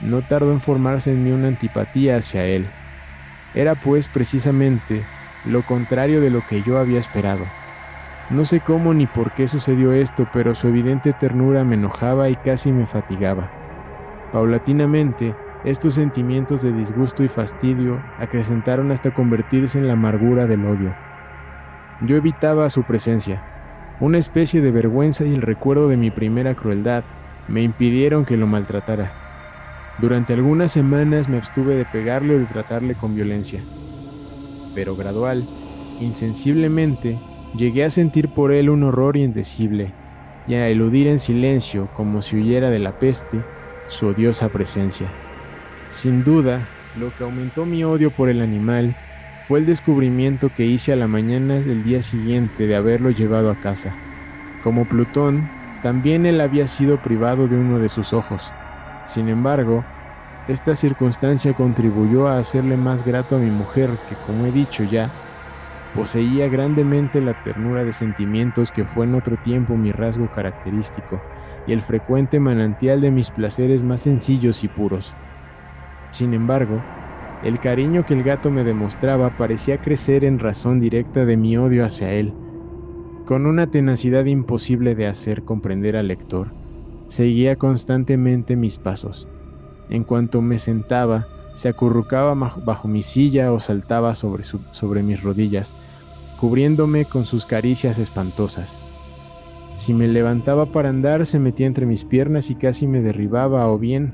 no tardó en formarse en mí una antipatía hacia él. Era pues precisamente lo contrario de lo que yo había esperado. No sé cómo ni por qué sucedió esto, pero su evidente ternura me enojaba y casi me fatigaba. Paulatinamente, estos sentimientos de disgusto y fastidio acrecentaron hasta convertirse en la amargura del odio. Yo evitaba su presencia. Una especie de vergüenza y el recuerdo de mi primera crueldad me impidieron que lo maltratara. Durante algunas semanas me abstuve de pegarle o de tratarle con violencia. Pero gradual, insensiblemente, llegué a sentir por él un horror indecible y a eludir en silencio, como si huyera de la peste, su odiosa presencia. Sin duda, lo que aumentó mi odio por el animal fue el descubrimiento que hice a la mañana del día siguiente de haberlo llevado a casa. Como Plutón, también él había sido privado de uno de sus ojos. Sin embargo, esta circunstancia contribuyó a hacerle más grato a mi mujer, que como he dicho ya, poseía grandemente la ternura de sentimientos que fue en otro tiempo mi rasgo característico y el frecuente manantial de mis placeres más sencillos y puros. Sin embargo, el cariño que el gato me demostraba parecía crecer en razón directa de mi odio hacia él. Con una tenacidad imposible de hacer comprender al lector, seguía constantemente mis pasos. En cuanto me sentaba, se acurrucaba bajo mi silla o saltaba sobre, sobre mis rodillas, cubriéndome con sus caricias espantosas. Si me levantaba para andar, se metía entre mis piernas y casi me derribaba, o bien,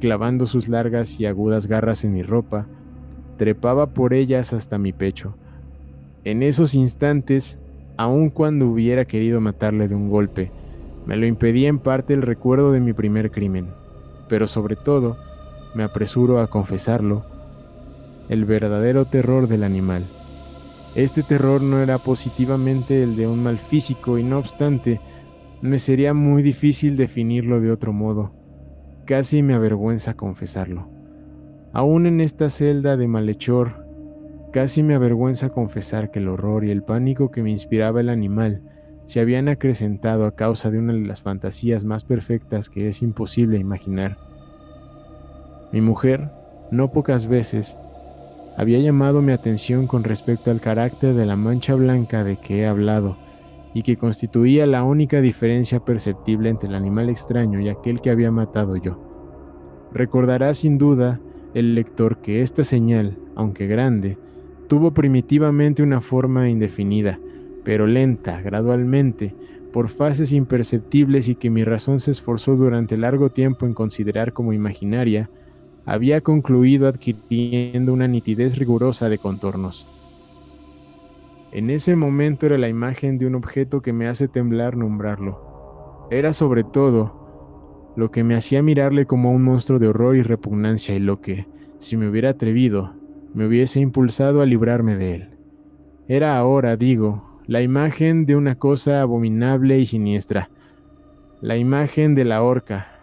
clavando sus largas y agudas garras en mi ropa, trepaba por ellas hasta mi pecho. En esos instantes, aun cuando hubiera querido matarle de un golpe, me lo impedía en parte el recuerdo de mi primer crimen, pero sobre todo, me apresuro a confesarlo, el verdadero terror del animal. Este terror no era positivamente el de un mal físico y no obstante, me sería muy difícil definirlo de otro modo. Casi me avergüenza confesarlo. Aún en esta celda de malhechor, casi me avergüenza confesar que el horror y el pánico que me inspiraba el animal se habían acrecentado a causa de una de las fantasías más perfectas que es imposible imaginar. Mi mujer, no pocas veces, había llamado mi atención con respecto al carácter de la mancha blanca de que he hablado y que constituía la única diferencia perceptible entre el animal extraño y aquel que había matado yo. Recordará sin duda el lector que esta señal, aunque grande, tuvo primitivamente una forma indefinida, pero lenta, gradualmente, por fases imperceptibles y que mi razón se esforzó durante largo tiempo en considerar como imaginaria, había concluido adquiriendo una nitidez rigurosa de contornos. En ese momento era la imagen de un objeto que me hace temblar nombrarlo. Era sobre todo lo que me hacía mirarle como un monstruo de horror y repugnancia y lo que, si me hubiera atrevido, me hubiese impulsado a librarme de él. Era ahora, digo, la imagen de una cosa abominable y siniestra, la imagen de la horca,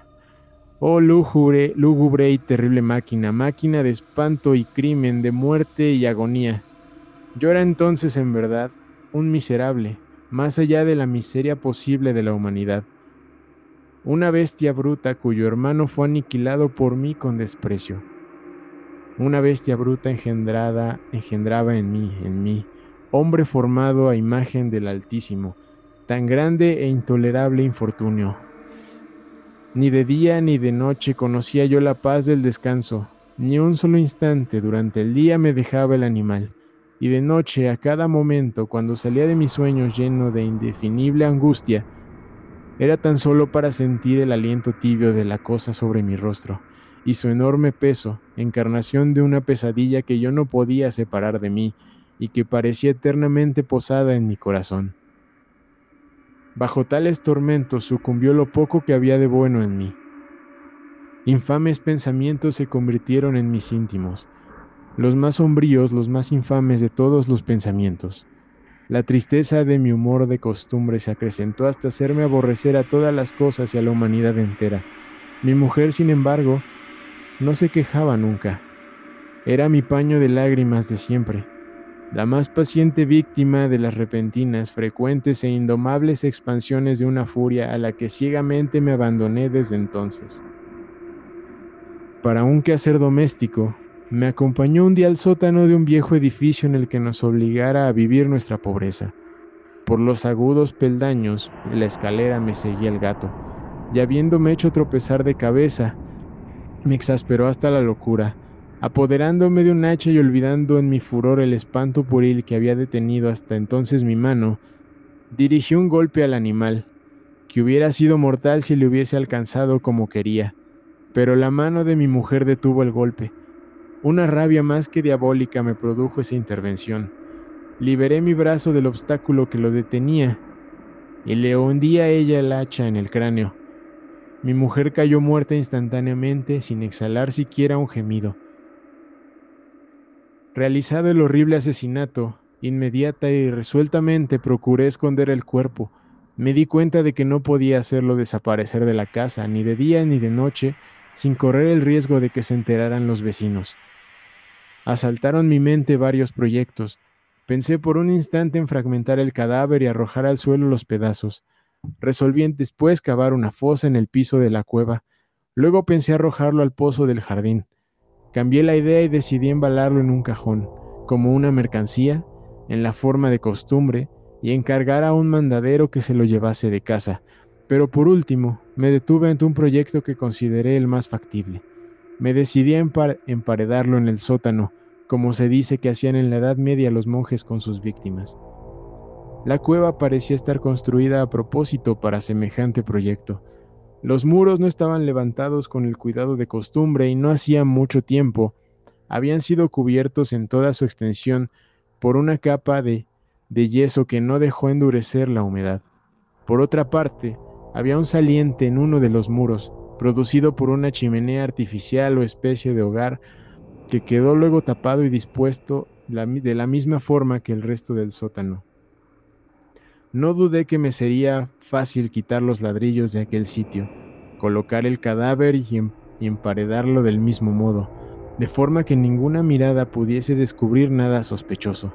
Oh lúgubre, lúgubre y terrible máquina, máquina de espanto y crimen, de muerte y agonía. Yo era entonces en verdad un miserable, más allá de la miseria posible de la humanidad. Una bestia bruta cuyo hermano fue aniquilado por mí con desprecio. Una bestia bruta engendrada, engendraba en mí, en mí, hombre formado a imagen del Altísimo, tan grande e intolerable infortunio, ni de día ni de noche conocía yo la paz del descanso, ni un solo instante durante el día me dejaba el animal, y de noche a cada momento, cuando salía de mis sueños lleno de indefinible angustia, era tan solo para sentir el aliento tibio de la cosa sobre mi rostro, y su enorme peso, encarnación de una pesadilla que yo no podía separar de mí, y que parecía eternamente posada en mi corazón. Bajo tales tormentos sucumbió lo poco que había de bueno en mí. Infames pensamientos se convirtieron en mis íntimos, los más sombríos, los más infames de todos los pensamientos. La tristeza de mi humor de costumbre se acrecentó hasta hacerme aborrecer a todas las cosas y a la humanidad entera. Mi mujer, sin embargo, no se quejaba nunca. Era mi paño de lágrimas de siempre la más paciente víctima de las repentinas, frecuentes e indomables expansiones de una furia a la que ciegamente me abandoné desde entonces. Para un quehacer doméstico, me acompañó un día al sótano de un viejo edificio en el que nos obligara a vivir nuestra pobreza. Por los agudos peldaños la escalera me seguía el gato, y habiéndome hecho tropezar de cabeza, me exasperó hasta la locura Apoderándome de un hacha y olvidando en mi furor el espanto pueril que había detenido hasta entonces mi mano, dirigí un golpe al animal, que hubiera sido mortal si le hubiese alcanzado como quería, pero la mano de mi mujer detuvo el golpe. Una rabia más que diabólica me produjo esa intervención. Liberé mi brazo del obstáculo que lo detenía y le hundí a ella el hacha en el cráneo. Mi mujer cayó muerta instantáneamente sin exhalar siquiera un gemido. Realizado el horrible asesinato, inmediata y resueltamente procuré esconder el cuerpo. Me di cuenta de que no podía hacerlo desaparecer de la casa, ni de día ni de noche, sin correr el riesgo de que se enteraran los vecinos. Asaltaron mi mente varios proyectos. Pensé por un instante en fragmentar el cadáver y arrojar al suelo los pedazos. Resolví después cavar una fosa en el piso de la cueva. Luego pensé arrojarlo al pozo del jardín. Cambié la idea y decidí embalarlo en un cajón, como una mercancía, en la forma de costumbre, y encargar a un mandadero que se lo llevase de casa. Pero por último, me detuve ante un proyecto que consideré el más factible. Me decidí a emparedarlo en el sótano, como se dice que hacían en la Edad Media los monjes con sus víctimas. La cueva parecía estar construida a propósito para semejante proyecto. Los muros no estaban levantados con el cuidado de costumbre y no hacía mucho tiempo habían sido cubiertos en toda su extensión por una capa de, de yeso que no dejó endurecer la humedad. Por otra parte, había un saliente en uno de los muros, producido por una chimenea artificial o especie de hogar, que quedó luego tapado y dispuesto de la misma forma que el resto del sótano. No dudé que me sería fácil quitar los ladrillos de aquel sitio, colocar el cadáver y, em-, emparedarlo del mismo modo, de forma que ninguna mirada pudiese descubrir nada sospechoso.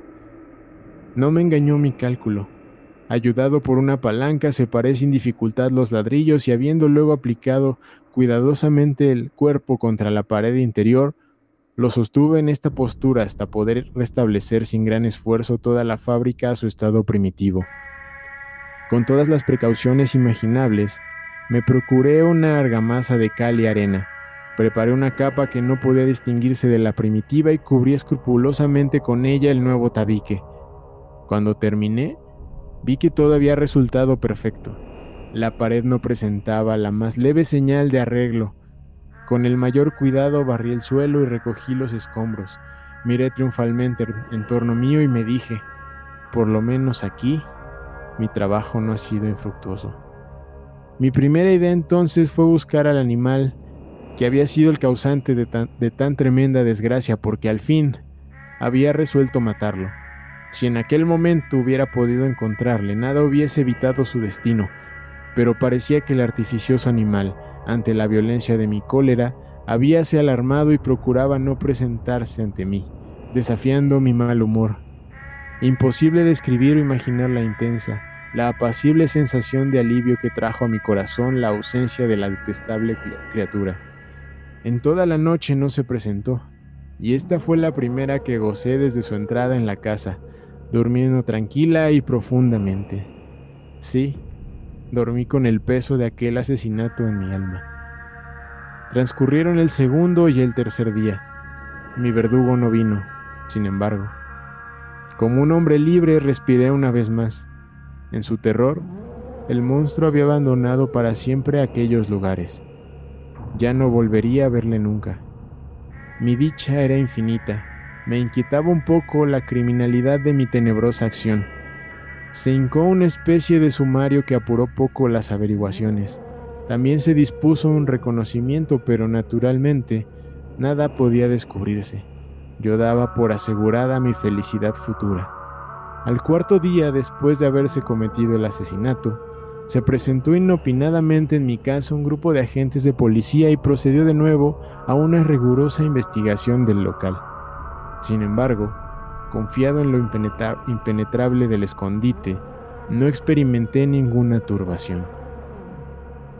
No me engañó mi cálculo. Ayudado por una palanca, separé sin dificultad los ladrillos y habiendo luego aplicado cuidadosamente el cuerpo contra la pared interior, lo sostuve en esta postura hasta poder restablecer sin gran esfuerzo toda la fábrica a su estado primitivo. Con todas las precauciones imaginables, me procuré una argamasa de cal y arena, Preparé una capa que no podía distinguirse de la primitiva y cubrí escrupulosamente con ella el nuevo tabique. Cuando terminé, vi que todo había resultado perfecto. La pared no presentaba la más leve señal de arreglo. Con el mayor cuidado barrí el suelo y recogí los escombros. Miré triunfalmente en torno mío y me dije, por lo menos aquí, mi trabajo no ha sido infructuoso. Mi primera idea entonces fue buscar al animal que había sido el causante de tan, tremenda desgracia porque al fin había resuelto matarlo. Si en aquel momento hubiera podido encontrarle, nada hubiese evitado su destino, pero parecía que el artificioso animal, ante la violencia de mi cólera, habíase alarmado y procuraba no presentarse ante mí, desafiando mi mal humor. Imposible describir o imaginar la intensa, la apacible sensación de alivio que trajo a mi corazón la ausencia de la detestable criatura. En toda la noche no se presentó, y esta fue la primera que gocé desde su entrada en la casa, durmiendo tranquila y profundamente. Sí, dormí con el peso de aquel asesinato en mi alma. Transcurrieron el segundo y el tercer día. Mi verdugo no vino, sin embargo. Como un hombre libre respiré una vez más. En su terror, el monstruo había abandonado para siempre aquellos lugares. Ya no volvería a verle nunca. Mi dicha era infinita. Me inquietaba un poco la criminalidad de mi tenebrosa acción. Se hincó una especie de sumario que apuró poco las averiguaciones. También se dispuso un reconocimiento, pero naturalmente nada podía descubrirse. Yo daba por asegurada mi felicidad futura. Al cuarto día después de haberse cometido el asesinato, se presentó inopinadamente en mi casa un grupo de agentes de policía y procedió de nuevo a una rigurosa investigación del local. Sin embargo, confiado en lo impenetrable del escondite, no experimenté ninguna turbación.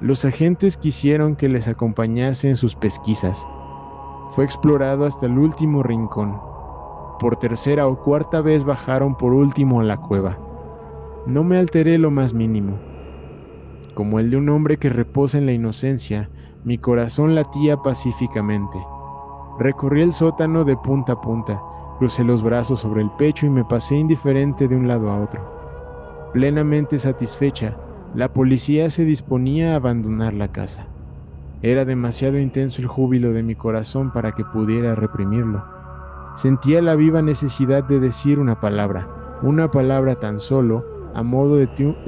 Los agentes quisieron que les acompañase en sus pesquisas. Fue explorado hasta el último rincón. Por tercera o cuarta vez bajaron por último a la cueva. No me alteré lo más mínimo como el de un hombre que reposa en la inocencia, mi corazón latía pacíficamente. Recorrí el sótano de punta a punta, crucé los brazos sobre el pecho y me pasé indiferente de un lado a otro. Plenamente satisfecha, la policía se disponía a abandonar la casa. Era demasiado intenso el júbilo de mi corazón para que pudiera reprimirlo. Sentía la viva necesidad de decir una palabra, una palabra tan solo, a modo de,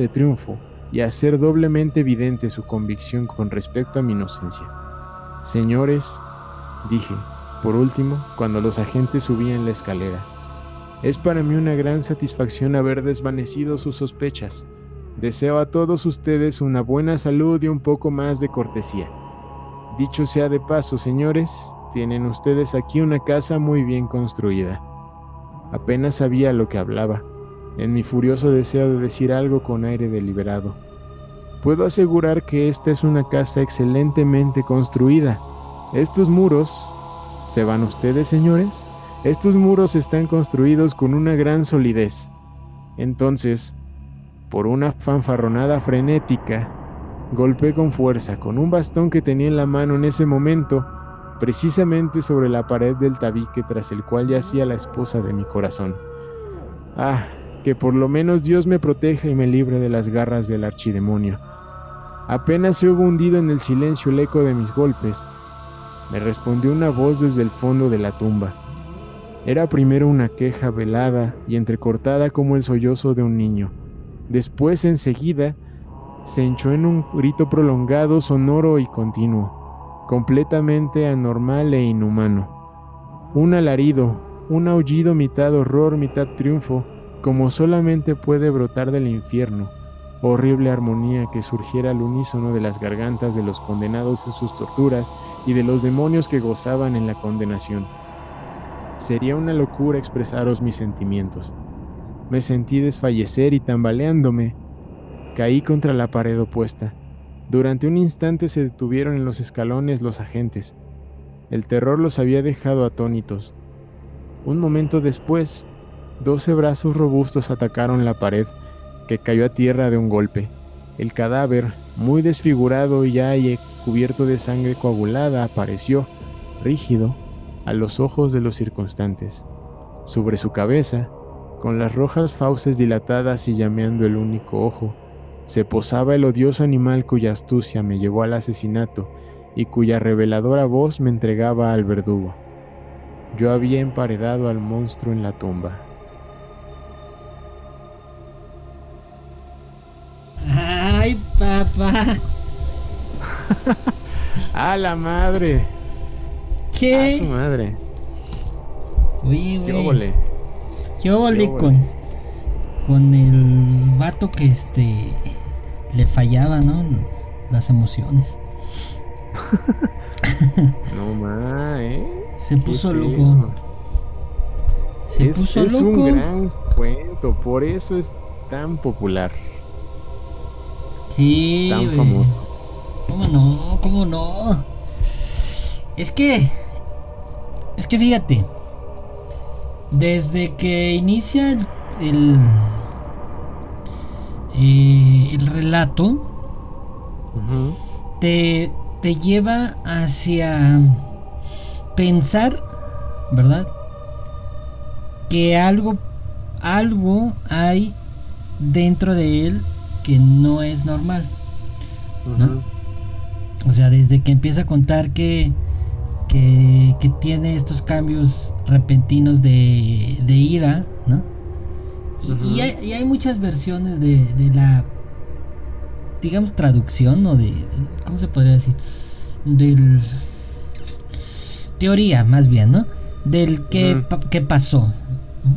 triunfo, y hacer doblemente evidente su convicción con respecto a mi inocencia. Señores, dije, por último, cuando los agentes subían la escalera, es para mí una gran satisfacción haber desvanecido sus sospechas. Deseo a todos ustedes una buena salud y un poco más de cortesía. Dicho sea de paso, señores, tienen ustedes aquí una casa muy bien construida. Apenas sabía lo que hablaba en mi furioso deseo de decir algo con aire deliberado. Puedo asegurar que esta es una casa excelentemente construida. Estos muros... ¿Se van ustedes, señores? Estos muros están construidos con una gran solidez. Entonces, por una fanfarronada frenética, golpeé con fuerza con un bastón que tenía en la mano en ese momento precisamente sobre la pared del tabique tras el cual yacía la esposa de mi corazón. Ah, que por lo menos Dios me proteja y me libre de las garras del archidemonio. Apenas se hubo hundido en el silencio el eco de mis golpes, me respondió una voz desde el fondo de la tumba. Era primero una queja velada y entrecortada como el sollozo de un niño. Después, enseguida, se hinchó en un grito prolongado, sonoro y continuo, completamente anormal e inhumano. Un alarido, un aullido mitad horror, mitad triunfo, como solamente puede brotar del infierno, horrible armonía que surgiera al unísono de las gargantas de los condenados en sus torturas y de los demonios que gozaban en la condenación. Sería una locura expresaros mis sentimientos. Me sentí desfallecer y tambaleándome, caí contra la pared opuesta. Durante un instante se detuvieron en los escalones los agentes. El terror los había dejado atónitos. Un momento después, doce brazos robustos atacaron la pared, que cayó a tierra de un golpe. El cadáver, muy desfigurado y ya cubierto de sangre coagulada, apareció, rígido, a los ojos de los circunstantes. Sobre su cabeza, con las rojas fauces dilatadas y llameando el único ojo, se posaba el odioso animal cuya astucia me llevó al asesinato y cuya reveladora voz me entregaba al verdugo. Yo había emparedado al monstruo en la tumba. ¡Ay, papá! ¡A la madre! ¿Qué? ¡A su madre! Oye, ¿Qué güey. ¿Qué óvole ¿Qué óvole? con, con el vato que este le fallaba, ¿no? Las emociones. No más, ¿eh? Se puso loco. Se es puso es loco. un gran cuento, por eso es tan popular, Sí, tan famoso. ¿Cómo no? ¿Cómo no? Es que. Es que fíjate. Desde que inicia el. el, eh, el relato. Te, te lleva hacia. Pensar. ¿Verdad? Que algo. Algo hay dentro de él que no es normal. ¿no? O sea, desde que empieza a contar que, que, que tiene estos cambios repentinos de, de ira, ¿no? Y, hay, y hay muchas versiones de, de la, digamos, traducción, o de, ¿cómo se podría decir? Del... Teoría, más bien, ¿no? Del que, pa- que pasó. ¿no?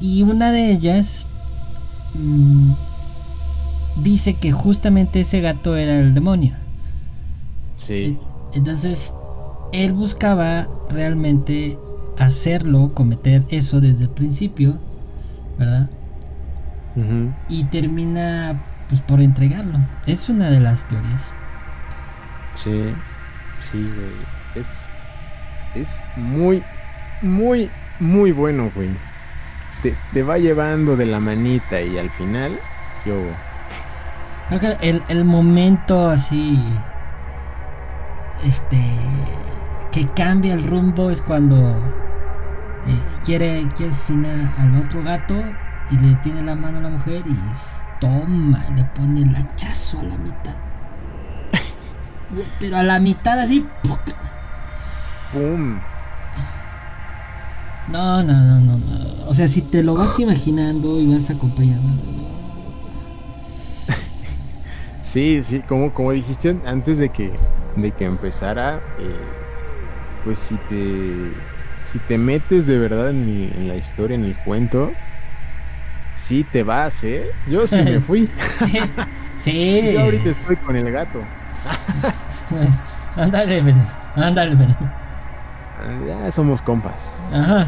Y una de ellas mm, dice que justamente ese gato era el demonio. Sí. Entonces, él buscaba realmente hacerlo, cometer eso desde el principio, ¿verdad? Y termina pues por entregarlo. Es una de las teorías. Sí, sí, güey. Es, es muy, muy, muy bueno, güey. Te, te va llevando de la manita y al final, yo. Creo que el, el momento así, este, que cambia el rumbo es cuando eh, quiere, quiere asesinar al otro gato y le tiene la mano a la mujer y toma, le pone el hachazo a la mitad. Pero a la mitad así. ¡Pum! No, no, no, no, no. O sea, si te lo vas imaginando y vas acompañando. Sí, sí, como, como dijiste an- antes de que, de que empezara, eh, pues si te, si te metes de verdad en, el- en la historia, en el cuento, sí te vas, ¿eh? Yo sí me fui. sí. Yo ahorita estoy con el gato. Ándale, ven. Ándale, ven. Ah, Ya somos compas. Ajá.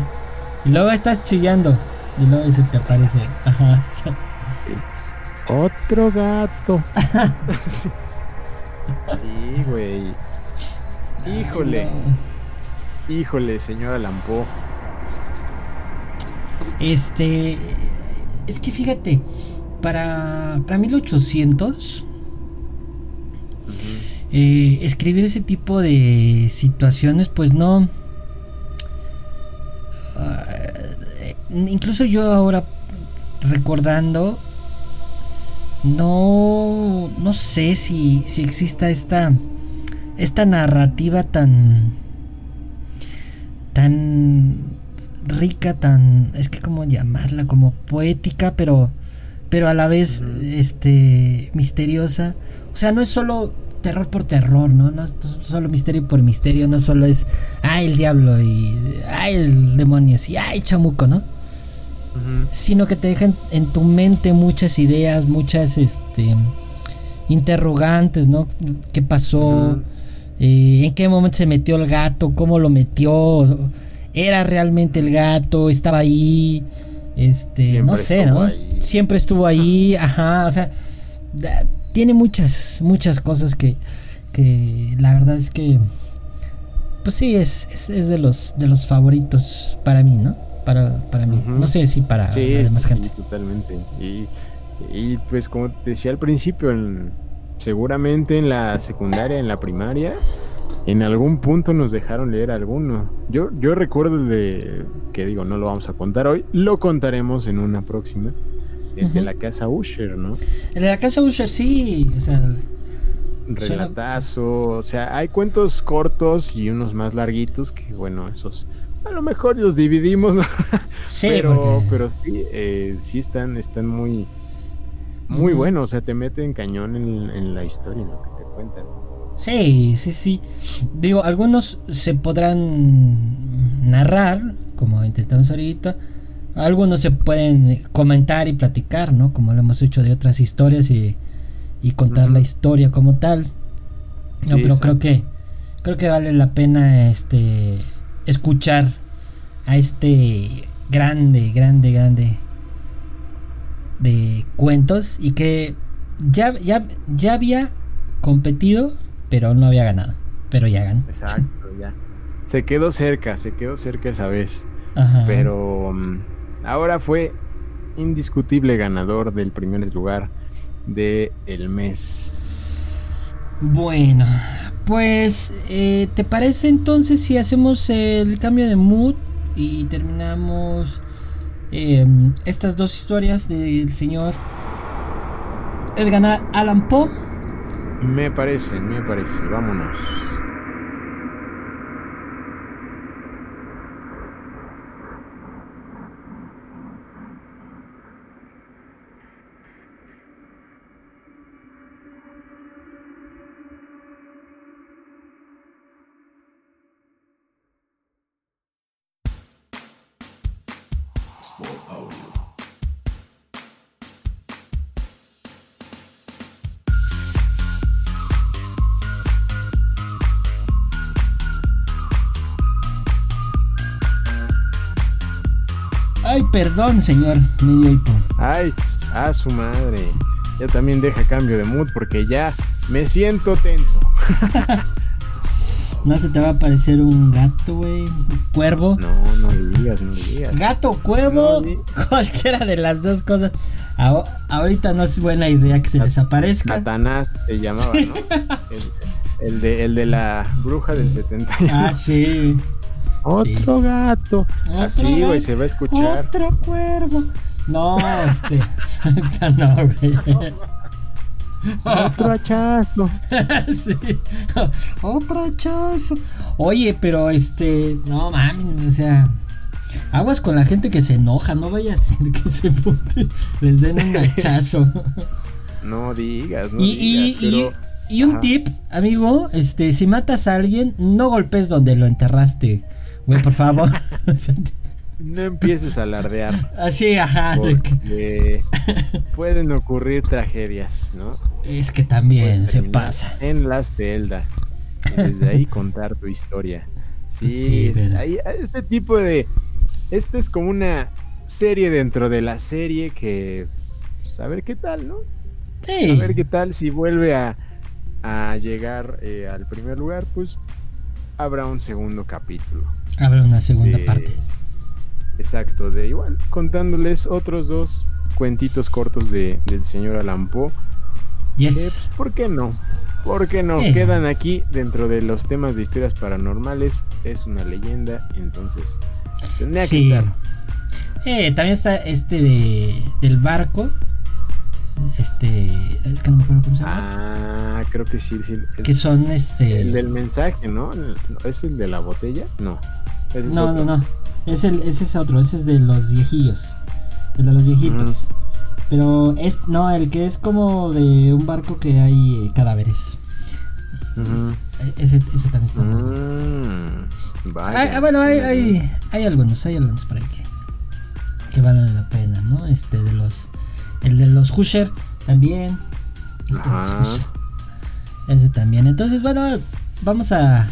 Y luego estás chillando. Y luego se te aparece. Ajá. Otro gato. sí, Sí, güey. Híjole, Ay, no. Híjole, señora Lampó. Este. Es que fíjate. Para, para 1800. eh, escribir ese tipo de situaciones, pues no... Ah, incluso yo ahora recordando, no, no sé si, si exista esta, esta narrativa tan, tan rica, tan, es que como llamarla, como poética, pero, pero a la vez, este, misteriosa. O sea, no es solo terror por terror, ¿no? No es solo misterio por misterio, no solo es, ay, el diablo y, ay, el demonio y, ay, chamuco, ¿no? Sino que te dejan en tu mente muchas ideas, muchas, este, interrogantes, ¿no? ¿Qué pasó? Eh, ¿En qué momento se metió el gato? ¿Cómo lo metió? ¿Era realmente el gato? ¿Estaba ahí? Este, no sé, ¿no? Siempre estuvo ahí, ajá, o sea, tiene muchas, muchas cosas que, que la verdad es que, pues sí, es, es, de, los, de los favoritos para mí, ¿no? Para, para mí. No sé si para la demás gente. Sí, totalmente. Y, y, pues como te decía al principio, seguramente en la secundaria, en la primaria, en algún punto nos dejaron leer alguno. Yo, yo recuerdo de que digo, no lo vamos a contar hoy, lo contaremos en una próxima. El de la casa Usher, ¿no? El de la casa Usher, sí. O sea, Relatazo. O sea, hay cuentos cortos y unos más larguitos que, bueno, esos. A lo mejor los dividimos, Sí, pero, pero sí, eh, sí están, están muy, muy buenos. O sea, te meten cañón en, en la historia, en lo que te cuentan. Sí, sí, sí. Digo, algunos se podrán narrar, como intentamos ahorita algunos se pueden comentar y platicar, ¿no? Como lo hemos hecho de otras historias y, contar la historia como tal. No, pero creo que creo que vale la pena este escuchar a este grande, grande, grande de cuentos y que ya, ya, ya había competido, pero no había ganado. Pero ya ganó. Exacto, ya. Se quedó cerca, se quedó cerca esa vez. Pero mm, Ahora fue indiscutible ganador del primer lugar del el mes. Bueno, pues, eh, ¿te parece entonces si hacemos el cambio de mood y terminamos em, estas dos historias del señor Edgar Allan Poe? Me parece, me parece, vámonos. Perdón, señor medio hipo. Ay, a su madre. Ya también deja cambio de mood porque ya me siento tenso. no se te va a aparecer un gato, güey, un cuervo. No, no digas, no digas. Gato, cuervo, cualquiera de las dos cosas. ahorita no es buena idea que se les aparezca. Satanás se llamaba, ¿no? el, de, el de la bruja del 71. Ah, sí. Otro gato. Así, güey, se va a escuchar. Otro cuervo. No, este. no, güey. Otro hachazo. sí. Otro hachazo. Oye, pero este. No mames, o sea. Aguas con la gente que se enoja, no vaya a ser que se les den un hachazo. no digas, no y, digas, y, y un tip, amigo, este, si matas a alguien, no golpes donde lo enterraste. Güey, por favor. no empieces a alardear. Así, ajá. Porque pueden ocurrir tragedias, ¿no? Es que también se pasa. En las celda. Desde ahí contar tu historia. Sí, este tipo de. Este es como una serie dentro de la serie que. Pues, a ver qué tal, ¿no? Sí. A ver qué tal si vuelve a, a llegar eh, al primer lugar, pues habrá un segundo capítulo. Habrá una segunda parte. Exacto, de igual, contándoles otros dos cuentitos cortos de, del señor Alan Poe. Yes. pues, ¿por qué no? Porque no, quedan aquí dentro de los temas de historias paranormales. Es una leyenda, entonces tendría que estar. Eh, también está este de, del barco. Este. Es que no me acuerdo cómo se llama. Ah, creo que sí, sí. que son este. El del mensaje, ¿no? ¿Es el de la botella? No. No, no, no. Es el, ese es otro, ese es de los viejillos. El de los viejitos. Pero es, no, el que es como de un barco que hay eh, cadáveres. E, ese, ese, también está. Mm, ah, bueno, hay, hay, hay, algunos, hay algunos por ahí que, que valen la pena, ¿no? Este de los. El de los Husher también. Ese también. Entonces, bueno, vamos a,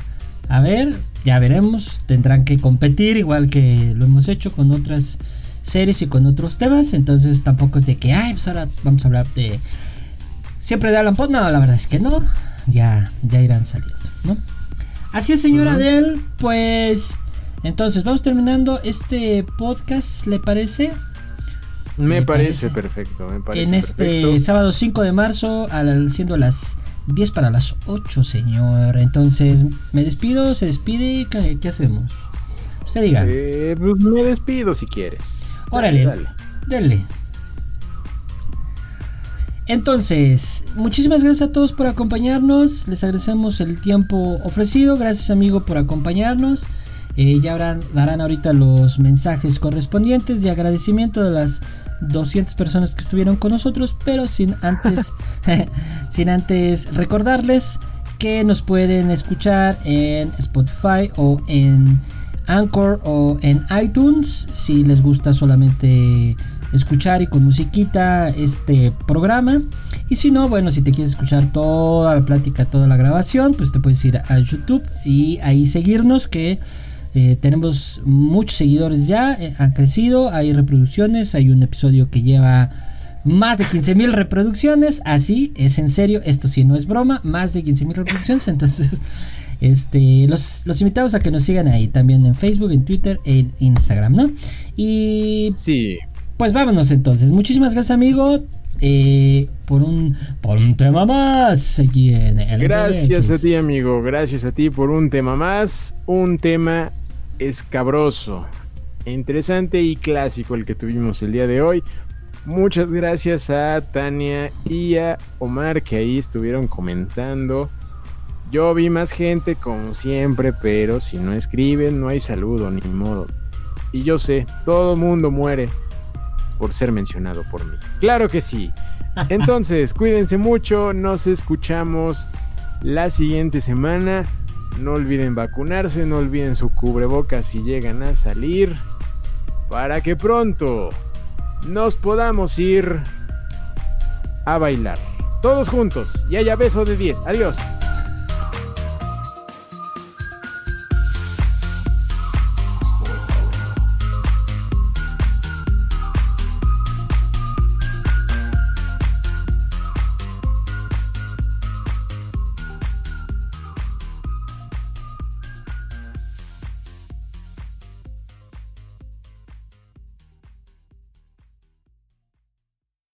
a ver, ya veremos. Tendrán que competir, igual que lo hemos hecho con otras series y con otros temas. Entonces tampoco es de que, ay, pues ahora vamos a hablar de... Siempre de Alan Poe. No, la verdad es que no. Ya, ya irán saliendo, ¿no? Así es, señora Adel. Pues entonces vamos terminando este podcast, ¿le parece? Me, parece, perfecto, me parece En este sábado 5 de marzo, al, siendo las 10 para las 8, señor. Entonces, me despido, se despide, ¿qué, hacemos? Usted diga. Eh, pues me despido si quieres. Órale, dale. Entonces, muchísimas gracias a todos por acompañarnos. Les agradecemos el tiempo ofrecido. Gracias, amigo, por acompañarnos. Eh, ya darán ahorita los mensajes correspondientes de agradecimiento de las 200 personas que estuvieron con nosotros, pero sin antes, sin antes recordarles que nos pueden escuchar en Spotify o en Anchor o en iTunes si les gusta solamente escuchar y con musiquita este programa. Y si no, bueno, si te quieres escuchar toda la plática, toda la grabación, pues te puedes ir a YouTube y ahí seguirnos que eh, tenemos muchos seguidores ya, eh, han crecido, hay reproducciones, hay un episodio que lleva más de 15 mil reproducciones, así es en serio, esto sí no es broma, más de 15 mil reproducciones, entonces este, los, los invitamos a que nos sigan ahí también en Facebook, en Twitter, en Instagram, ¿no? Y. Sí. Pues vámonos entonces. Muchísimas gracias, amigo. Eh, por un por un tema más aquí en el Gracias a ti, amigo. Gracias a ti por un tema más. Un tema escabroso, interesante y clásico el que tuvimos el día de hoy. Muchas gracias a Tania y a Omar que ahí estuvieron comentando. Yo vi más gente como siempre, pero si no escriben no hay saludo ni modo. Y yo sé, todo mundo muere por ser mencionado por mí. Claro que sí. Entonces, cuídense mucho, nos escuchamos la siguiente semana. No olviden vacunarse, no olviden su cubrebocas si llegan a salir. Para que pronto nos podamos ir a bailar. Todos juntos y haya beso de 10. Adiós.